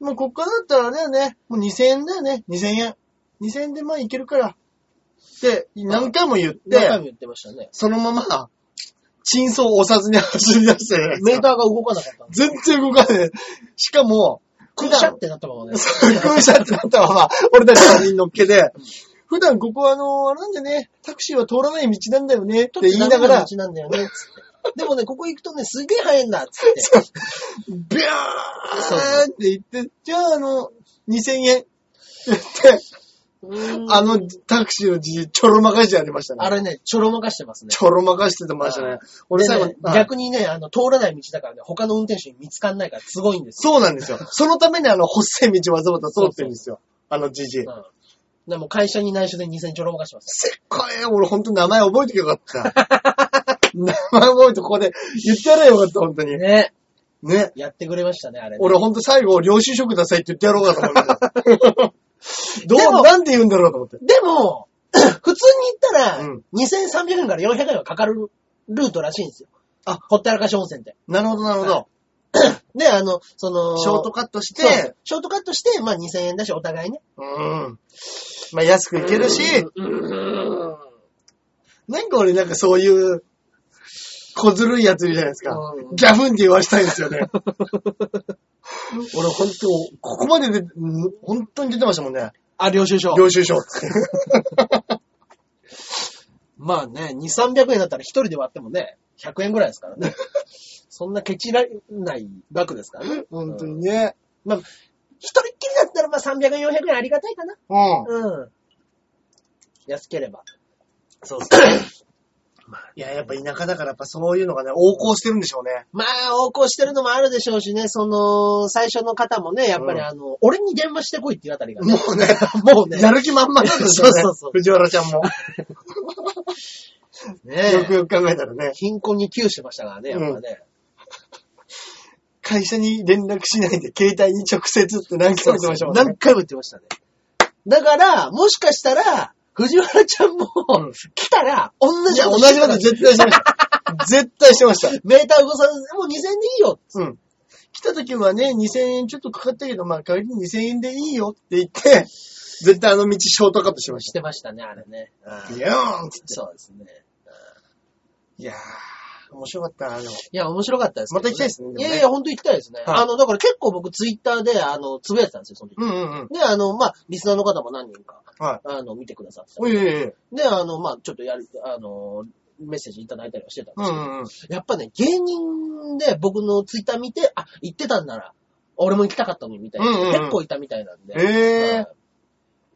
まあ、こっからだったらあれだよね、もう2000円だよね、2000円。2000円でまあいけるから。って、何回も言って、何回も言ってましたね。そのまま、チンソーを押さずに走り出してる。メーターが動かなかった。全然動かない。しかも、クシャってなったままね。空車ってなったまま、俺たち3人乗っけで、普段ここはあの、あれなんでね、タクシーは通らない道なんだよねって言いながら、道なんだよね、つって。でもね、ここ行くとね、すげえ早いんだ、つって。ビャーって言って、じゃああの、2000円って言って、うんあのタクシーのじじちょろまかしてやりましたね。あれね、ちょろまかしてますね。ちょろまかしててましたね。俺最後でね、逆にね、あの、通らない道だからね、他の運転手に見つかんないからすごいんですよ。そうなんですよ。そのためにあの、細い道わざわざ通ってるんですよ。あのじじい。うん。でも会社に内緒で2000ちょろまかしてます。せっかい俺ほんと名前覚えときゃよかった。名前覚えてここで言ってやればよかった、ほんとに。ね。ね。やってくれましたね、あれね。俺ほんと最後、領収書くださいって言ってやろうかと思って。どう、なんで言うんだろうと思って。でも、普通に言ったら、うん2300円から400円はかかるルートらしいんですよ。あ、ほったらかし温泉って。なるほど、なるほど。で、あの、その、ショートカットしそうて、ショートカットして、まあ2000円だし、お互いね。うん。まあ安くいけるし、うん。なんか俺なんかそういう、小ずるいやついるじゃないですか。うんギャフンって言わしたいんですよね。俺本当、ここまでで、うん本当に出てましたもんね。あ、領収書。領収書。まあね、2、300円だったら一人で割ってもね、100円ぐらいですからね。そんなケチらない額ですからね。本当にね。まあ、一人っきりだったらまあ300円、400円ありがたいかな。うん。うん。安ければ。そうそう。いや、やっぱ田舎だからやっぱそういうのがね、横行してるんでしょうね。まあ、横行してるのもあるでしょうしね、その、最初の方もね、やっぱりうんあの、俺に電話してこいっていうあたりがね。もうね、もうね。やる気満々なんですよね。そうそうそう藤原ちゃんも。ねよくよく考えたらね。貧困に窮してましたからね、やっぱね。会社に連絡しないで携帯に直接って何回も言ってましたもんね。何回も言ってましたね。だから、もしかしたら、藤原ちゃんもうん、来たら、同じ同じこと絶対してました。絶対してました。メーター動かさず、もう2000円でいいよ。うん。来た時はね、2000円ちょっとかかったけど、まあ、代わりに2000円でいいよって言って、絶対あの道ショートカットしまししてましたね、あれね。た。ビヨーンって。そうですね。いやー、面白かったな、でも。いや、面白かったですけど、また行きたいですねいやいや、ほんと行きたいですね。はいあの、だから結構僕ツイッターで、あの、つぶやいてたんですよ、その時。うんうんうん。で、あの、まあ、リスナーの方も何人か、はい。あの、見てくださって。おいおいおい。で、あの、まあ、ちょっとやる、あの、メッセージいただいたりはしてたんですけど、うんうんうん。やっぱね、芸人で僕のツイッター見て、あ、行ってたんなら、俺も行きたかったのに、みたいな、うんうんうん結構いたみたいなんで。へーはい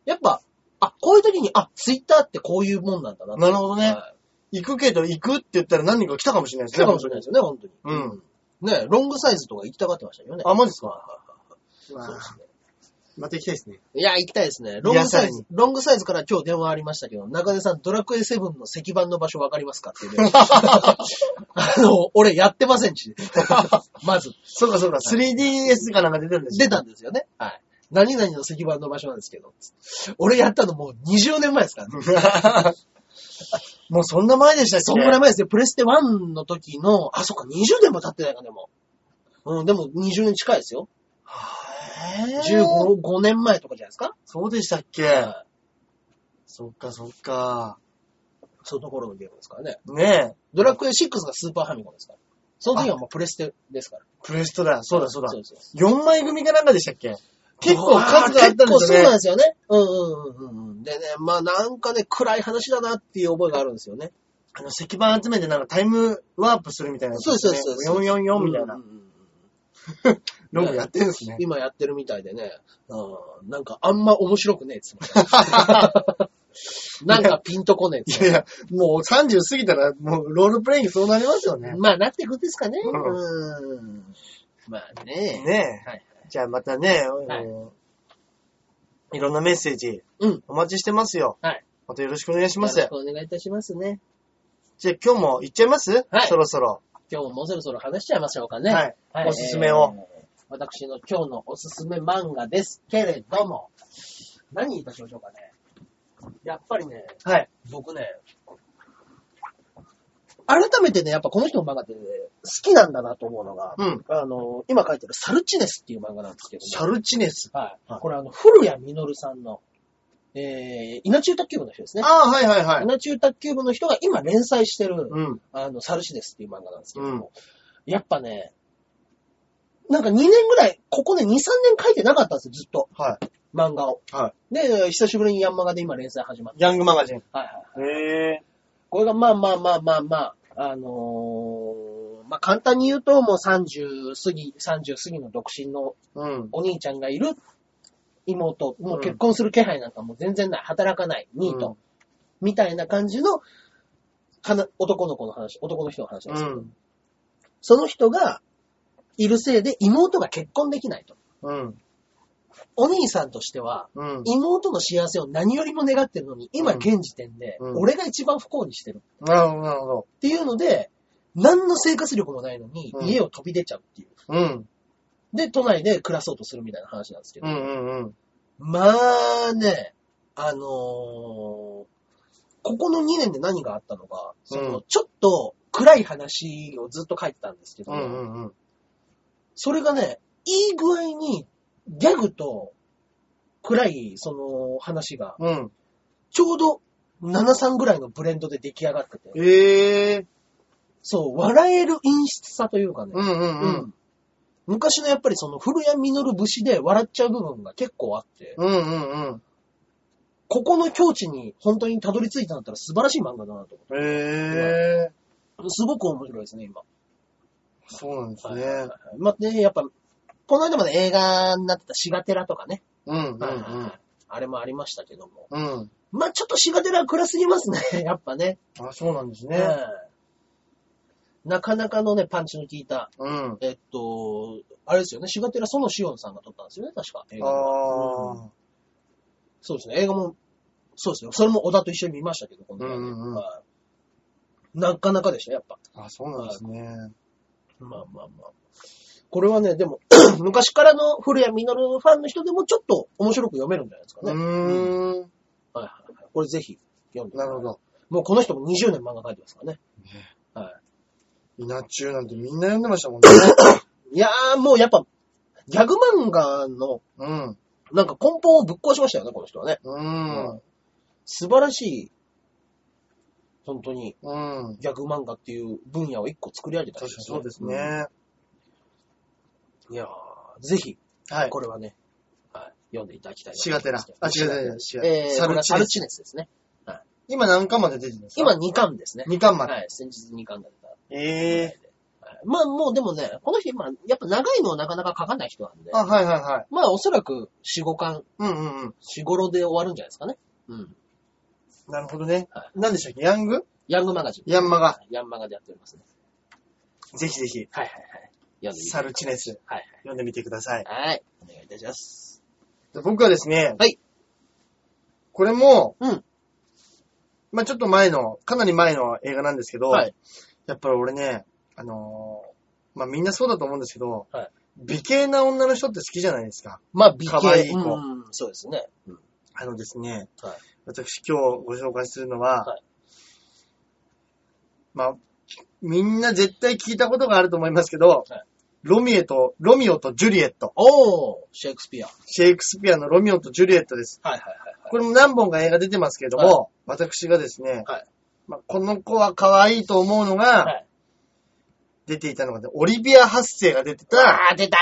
やっぱ、あ、こういう時に、あ、ツイッターってこういうもんなんだななるほどねはい行くけど行くって言ったら何人か来たかもしれないですね。来たかもしれないですよね、本当に。うん。ね、ロングサイズとか行きたがってましたよね。あ、マジですか？はいはいはいそうですね。また行きたいですね。いや、行きたいですね。ロングサイズ、ロングサイズから今日電話ありましたけど、中根さん、ドラクエ7の石板の場所わかりますかっていうね。あの、俺やってませんし。まず。そうかそうか、3DS かなんか出てるんですよ出たんですよね。はい。何々の石板の場所なんですけど。俺やったのもう20年前ですからね。もうそんな前でしたっけ？そんぐらい前ですよ。プレステ1の時の、あ、そっか、20年も経ってないか、でも。うん、でも20年近いですよ。へー15、5年前とかじゃないですか？そうでしたっけ？はいそっかそっか。そういうところのゲームですからね。ねえ。ドラクエ6がスーパーファミコンですから。その時はもうプレステですから。プレストだ。そうだそうだ。そうそう4枚組かなんかでしたっけ？結構数があったんですよ結構そうなんね。ですよね。うんうんうんうん。でね、まあなんかね、暗い話だなっていう覚えがあるんですよね。あの、石板集めてなんかタイムワープするみたいなね、そうですそうです444みたいなうん。うんうんロやってるんですね。今やってるみたいでね、うん、なんかあんま面白くねえっつって。なんかピンとこねえいやいや、もう30過ぎたら、もうロールプレイングそうなりますよね。まあなってくんですかね。ううん。まあね。ねえ。はい。じゃあまたね、はいいろんなメッセージ、うん。お待ちしてますよ。はい。またよろしくお願いします。よろしくお願いいたしますね。じゃあ今日も行っちゃいます？はいそろそろ。今日ももうそろそろ話しちゃいましょうかね。はいおすすめをえー私の今日のおすすめ漫画ですけれども、何いたしましょうかね。やっぱりね、はい。僕ね、改めてね、やっぱこの人の漫画って、ね、好きなんだなと思うのが、うん。あの、今書いてるサルチネスっていう漫画なんですけどシャルチネス。はい。はいこれあの、古谷実さんの、えー、稲中卓球部の人ですね。ああ、はいはいはい。稲中卓球部の人が今連載してる、うん。あの、サルシネスっていう漫画なんですけども、うんやっぱね、なんか2年ぐらい、ここね、2、3年書いてなかったんですよ、ずっと。はい。漫画を。はで、久しぶりにヤンマガで今連載始まっヤングマガジン。た。はいはいはい。へえ。これがまあまあまあまあまあ、あのーまあ簡単に言うと、もう30過ぎ、30過ぎの独身のうん。お兄ちゃんがいる。妹、もう結婚する気配なんかもう全然ない、働かない、ニート、うん。みたいな感じの、はな男の子の話、男の人の話です。けど、うん。その人がいるせいで妹が結婚できないと。うん。お兄さんとしては、うん。妹の幸せを何よりも願ってるのに、今うん現時点で、うん俺が一番不幸にしてるなるほど、なるほど。っていうので、何の生活力もないのに、うん家を飛び出ちゃうっていう。うん。で、都内で暮らそうとするみたいな話なんですけど、うんうんうん。まあね、あのーここの2年で何があったのか、その、うんちょっと暗い話をずっと書いてたんですけど、うんうんうん。それがね、いい具合にギャグと暗いその話が、うん。ちょうど7、3ぐらいのブレンドで出来上がってて、ええ。そう、笑える陰湿さというかね、うんうんうん。昔のやっぱりその古谷実節で笑っちゃう部分が結構あって、うんうんうん。ここの境地に本当にたどり着いたんだったら素晴らしい漫画だなと思って。ええ。すごく面白いですね、今。そうなんですね。まあね、やっぱ、この間まで映画になってたシガテラとかね。うんうんはいはいはいあれもありましたけども。うん。うん。まあちょっとシガテラは暗すぎますね、やっぱね。あ、そうなんですねね。なかなかのね、パンチの効いた、うん。えっと、あれですよね、シガテラ、園しおんさんが撮ったんですよね、確か。映画はうんあそうですね、映画も、そうですよ。それも小田と一緒に見ましたけど、この前ねうんうんうんはいなかなかでした、やっぱ。あ。あ、そうなんですね。まあまあまあ。これはね、でも、昔からの古谷実ファンの人でもちょっと面白く読めるんじゃないですかうね。はいーん。はいはい。これぜひ読んで。なるほ。ど。もうこの人も20年漫画描いてますからね。はい。稲中なんてみんな読んでましたもんね。いやー、もうやっぱ、ギャグ漫画の、うん。なんか根本をぶっ壊しましたよね、この人はね。うん。素晴らしい、本当に、うん。ギャグ漫画っていう分野を一個作り上げた確かにそうです。ね。うんいやー、ぜひ、はい。これはね、はい、読んでいただきたいなとシガテラ。あ、違う違う違う。違うえー、サルチネス。サルチネスですね。今何巻まで出てるんですか？今2巻ですね。2巻まで。はい、先日2巻だった。ええはいまあもうでもね、この人今、やっぱ長いのをなかなか書かない人なんで、あ、はいはいはい。まあおそらく4、5巻、うんうんうん。4、5路で終わるんじゃないですかね。うん。なるほどねは。何でしたっけ？ヤング？ヤングマガジン。ヤンマガ。ヤンマガでやっておりますね。ぜひぜひ、はいはいはい。読んでみてサルチネス、はい読んでみてください。はい。はい。お願いいたします。で僕はですね、はい。これも、うん。まあちょっと前の、かなり前の映画なんですけど、はい。やっぱり俺ね、あのーまあみんなそうだと思うんですけど、はい美形な女の人って好きじゃないですか。まあ、美形。可愛い子うん、そうですね。うん。あのですね、はい。私今日ご紹介するのは、はいまあ、みんな絶対聞いたことがあると思いますけど、はいロミエと、ロミオとジュリエット。おー、シェイクスピア。はいシェイクスピアのロミオとジュリエットです。はいはいはい。これも何本か映画出てますけれども、私がですね、はいまあ、この子は可愛いと思うのが、はい出ていたのがね、オリビア・ハッセイが出てた、あー、出た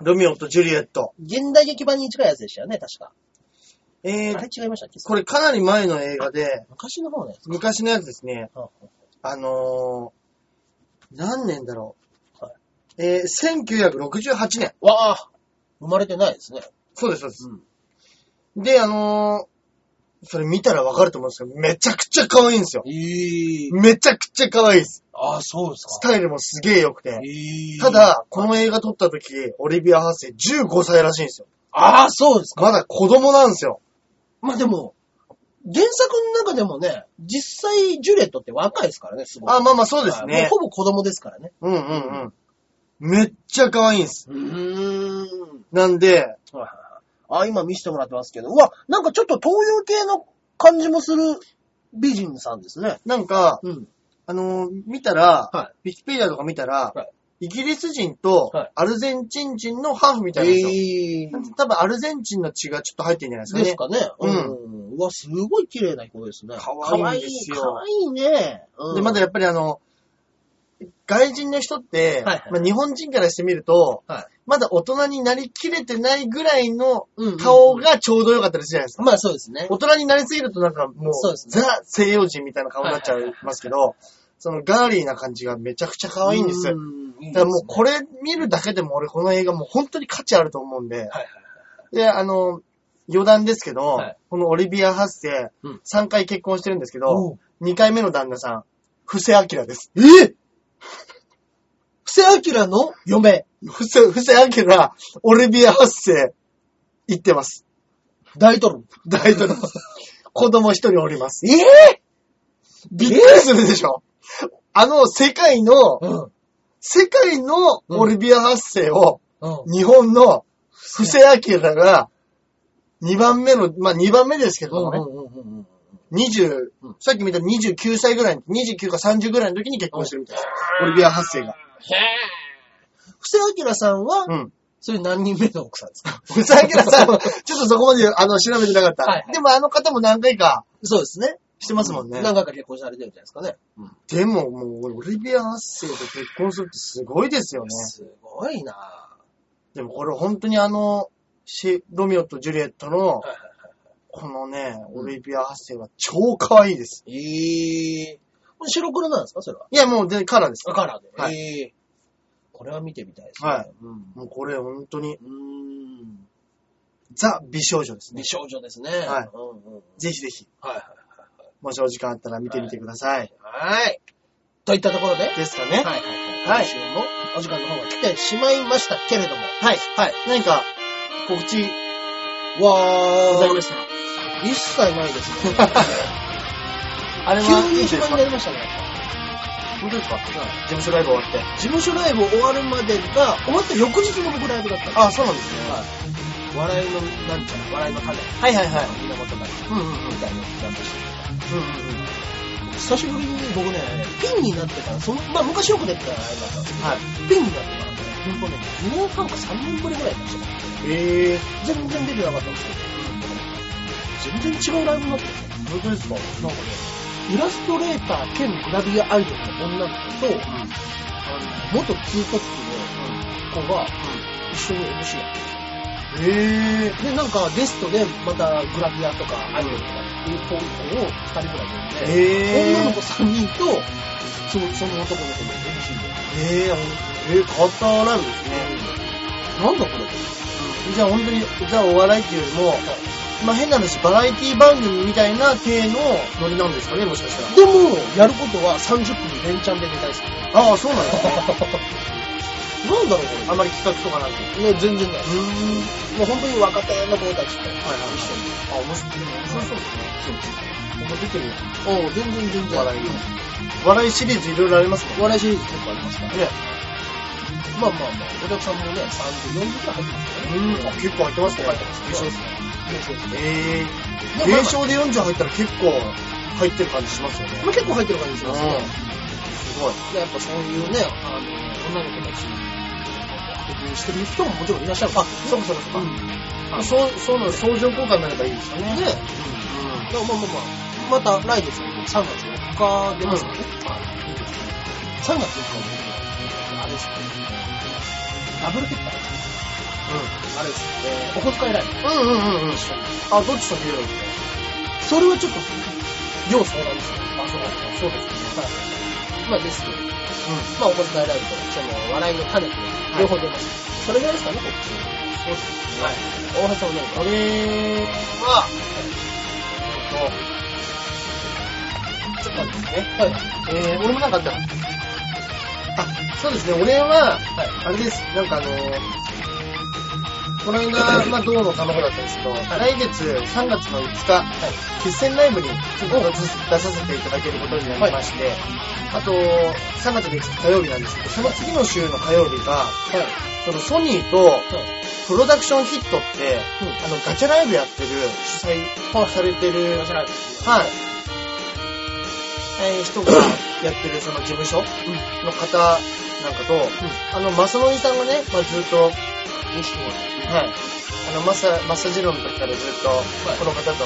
ロミオとジュリエット。現代劇版に近いやつでしたよね、確か。えーあれ、違いましたっけ？これかなり前の映画で、昔の方のやつ。昔のやつですね、はあのー、何年だろう。はいえー、1968年。わあ、生まれてないですね。そうです、そうです。うん。で、あのー、それ見たらわかると思うんですけど、めちゃくちゃ可愛いんですよ。えー。めちゃくちゃ可愛いです。ああ、そうですスか。タイルもすげえ良くて。えーた、だ、この映画撮った時、オリビア・ハッセイ15歳らしいんですよ。ああ、そうですか。まだ子供なんですよ。まあでも、原作の中でもね、実際ジュレットって若いですからね、すごい。あ、まあまあそうですね。ほぼ子供ですからね。うんうんうん。めっちゃ可愛いんです。うーん。なんで、はいはいはいあ、今見せてもらってますけど、うわ、なんかちょっと東洋系の感じもする美人さんですね。なんか、うん。あのー見たら、はウィキペディアとか見たら、はいイギリス人とはいアルゼンチン人のハーフみたいなんですよ。えー。多分アルゼンチンの血がちょっと入ってるんじゃないですかね。ですかね。うんうん。うわ、すごい綺麗な子ですね。可愛いんですよ可愛いいね。うんで、まだやっぱりあの、外人の人って、はいはい。まあ、日本人からしてみると、はい。まだ大人になりきれてないぐらいの顔がちょうど良かったりするじゃないですか。まあそうですね。大人になりすぎるとなんかもう、そうですね。ザ西洋人みたいな顔になっちゃいますけど、そのガーリーな感じがめちゃくちゃ可愛いんです。だからもうこれ見るだけでも俺この映画もう本当に価値あると思うんで、はいはいで、あの、余談ですけど、はい。このオリビア・ハッセイ、うん。3回結婚してるんですけおう。ど、2回目の旦那さん、布施明です。え布施明の嫁。布施、布施明、オリビア・ハッセイ、行ってます。大統領。大統領。子供一人おります。ええびっくりするでしょ、あの、世界の、うん。世界のオリビア・ハッセイを、うん。日本の布施明が、2番目の、まあ2番目ですけどもね、うんうんうんうん20うん、さっき見た29歳ぐらい、29か30ぐらいの時に結婚してるみたいです。オリビア・ハッセイが。へぇ布施明さんは、うん。それ何人目の奥さんですか？布施明さんは、ちょっとそこまで、あの、調べてなかった。はいはいでもあの方も何回かそうですね。してますもんね。何回か結婚されてるんじゃないですかね。うん。でももう、オリビア・ハッセイと結婚するってすごいですよね。すごいなでもこれ本当にあの、シロミオとジュリエットの、はいはいはい。このね、オリビア・ハッセイは超可愛いです。ええこれ白黒なんですか？それは。いや、もうで、カラーです。あカラーで。はいええこれは見てみたいですね。はいうん。もうこれ本当に、うーん。ザ・美少女ですね美。少女ですね。はいうんうん。ぜひぜひ、はいはいもしお時間あったら見てみてください。はい。はい。といったところで、はいですかね。はいはい。はい今週もお時間の方が来てしまいましたけれども。はい。はい。何か、告知ごわーざいましたら。一切ないですね。あれ急はいいですかに暇になりましたね。本当ですか？事務所ライブ終わって。事務所ライブ終わるまでが、終わった翌日の僕ライブだったんですあ、そうなんですね。はい。笑いの、なんちゃら、笑いの種。はいはいはい。源がうんうんうん。みたいなのやってしてうんうんうん。久しぶりに僕ね、ピンになってから、その、まあ昔よく出てたライブだったんですけど、はい。ピンになってからね、ほんとね、2年半か3年ぶりぐらいになっちゃった。ええ全然出てなかったんですけど、全然違うライブになってて、本当ですかなんかね、イラストレーター兼グラビアアイドルの女の子と、あの、元ツートップの子が一緒に MC やってええで、なんかゲストでまたグラビアとかアイドルとかっていう子を2人ぐらい呼んで、ええ女の子3人と、そのその男の子の MC で。えええー、変わったライブですね。なんだこれ。じゃあ本当に、じゃあお笑いっていうよりも、まあ変な話、バラエティ番組みたいな体のノリなんですかね、もしかしたら。でも、やることは30分連チャンで出たいですね。ああ、そうなんですね。なんだろうこあんまり企画とかなく。うれ。ね、全然ない。ーん。もう本当に若手の子たちとはいはい一緒に。あ、面白い。でも面白そうですね。そうです。ここ出てるよ。おう全然全然。笑いの。笑いシリーズいろいろありますもんお笑いシリーズ結構ありますからね。ね。まあまあまあ、お客さんもね、30、40くらい入ってますからね。うん。あ、結構入ってますね。入ってます優勝ですね。優勝ですね。ええでもー。軽症で40入ったら結構入ってる感じしますよね。まあ結構入ってる感じしますね。すごい。でやっぱそういうね、あの、女の子たち、デビューしてる人ももちろんいらっしゃる。あ、そうかそうかそうか。うん。そう、そうなの、相乗効果になればいいですよね。ね、だからまあまあまあ、また来月の3月4日出ますかね。はい。いいですね。3月4日は僕あれですね。ダブルヘッダーあれで。えー、お小遣いライブ。うん。うんうんうん。あ、どっちと見れるんですかそれはちょっと、要相談ですよ。あ、そうそうですね。はい。まあですけど、うまあお小遣いライブと、その、笑いの種と、両方出ます。それぐらいですかね、こっち。そうですね。はい。大橋さんは何かこれは、えっと、ちょっと待ってですね。はい。えー、俺もなんかあった。あ、そうですね、俺は、はい。あれです、なんかあのー、この間、まあ、銅の卵だったんですけど、来月3月の5日、決戦ライブにちょっと出させていただけることになりまして、あと、3月の5日火曜日なんですけど、その次の週の火曜日が、はい。そのソニーとプロダクションヒットって、うんあの、ガチャライブやってる、主催されてる、ガチャライブ。はい。えー人がやってるその事務所の方なんかと、あの、マサノリさんがね、まあ、ずっと、西野はい。あの、マッサ、マッサージロンの時からずっと、この方と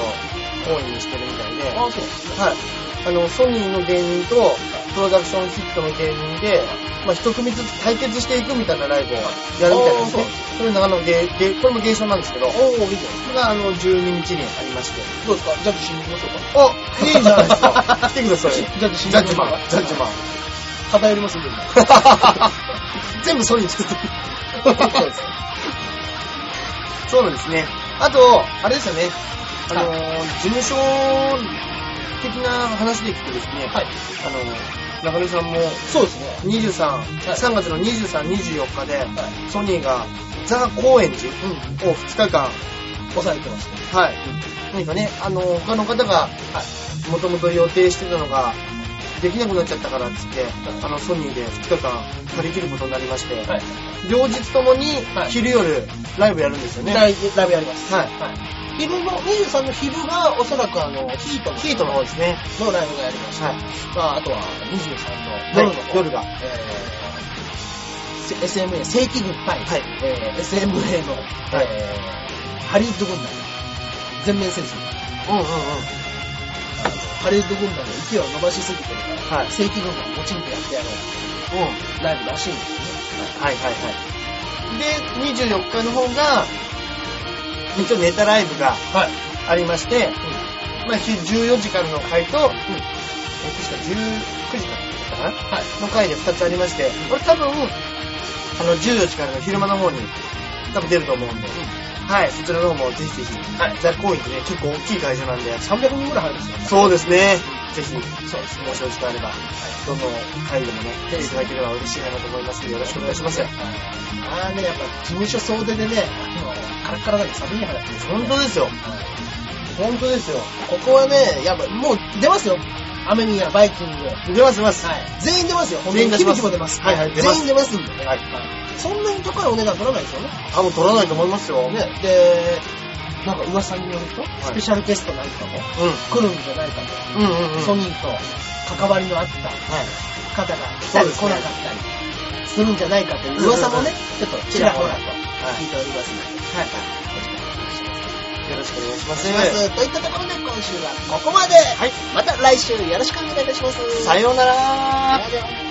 懇意にしてるみたいで、ああ、そうなんですね。はい。あの、ソニーの芸人と、プロダクションヒットの芸人で、まあ、一組ずつ対決していくみたいなライブをやるみたいなんですね。それのあの、芸、芸、これも芸賞なんですけど、こおおいいじゃないれがあの、12日にありまして。どうですか？ジャッジしに行きましょうか？おいいじゃないですか。来てください。ジャッジしにジャッジマン行きましょうか。、ジャッジマン。偏りますんで。全部ソニー作ってる。そうです。そうなんですね。あと、あれですよね。あのー、事務所的な話でいくとですね、はい。あのー、中根さんもそうですね。23、い3月の23、24日で、ソニーがザ・高円寺うん。を2日間、抑えてますね。はい。何かね、あの、他の方が、もともと予定してたのが、できなくなっちゃったからっつって、あの、ソニーで2日間借り切ることになりまして、はい。両日ともにはい昼夜ライブやるんですよね。ライブライブやります。はい。昼の、23の昼がおそらくあの、ヒートのヒートの方ですね。のライブがやりました。はい。まあ、あとは23の夜の方、夜が。えー、SMA 正規軍対、はいえー SMA の、えー、ハリウッド軍団全面戦争。うんうんうん。ハリウッド軍団の勢いを伸ばしすぎてるから、はい。正規軍団をもちんとやってやろうん。うライブらしいんですよね。はいはいはい。で、24日の方が、一応ネタライブがはい。ありまして、まあ、昼14時からの回と、え確か19時からかな？はい。の回で2つありまして、これ多分、あの、14時からの昼間の方に多分出ると思うんで、はい、そちらの方もぜひぜひ、はいザ・コインってね、結構大きい会場なんで、300人ぐらい入るんですよ。そうですね。ぜひ、そうですねもしお時間あれば、どの回でもね、出ていただければ嬉しいかなと思いますので、よろしくお願いします。ああね、やっぱ事務所総出でね、カラッカラなんで寒い話です本当ですよ。本当ですよ。ここはね、やっぱもう出ますよ。アメミヤ、バイキング。出ます出ます。はい。全員出ますよ。全員出しますも出ます。はいはい出ます全員出ますんでね。はい。そんなに高いお値段取らないですよね。多分取らないと思いますよ。ね。で、なんか噂によると、スペシャルゲストなんかもう来るんじゃないかと。ん。うんうんうん。ソニーと関わりのあったはい。方が来たり来なかったりするんじゃないかという噂もね、ちょっとちらほらと聞いておりますので、はい。よろしくお願いしま。お願いしますす。といったところで今週はここまで。はい。また来週よろしくお願いいたします。さようなら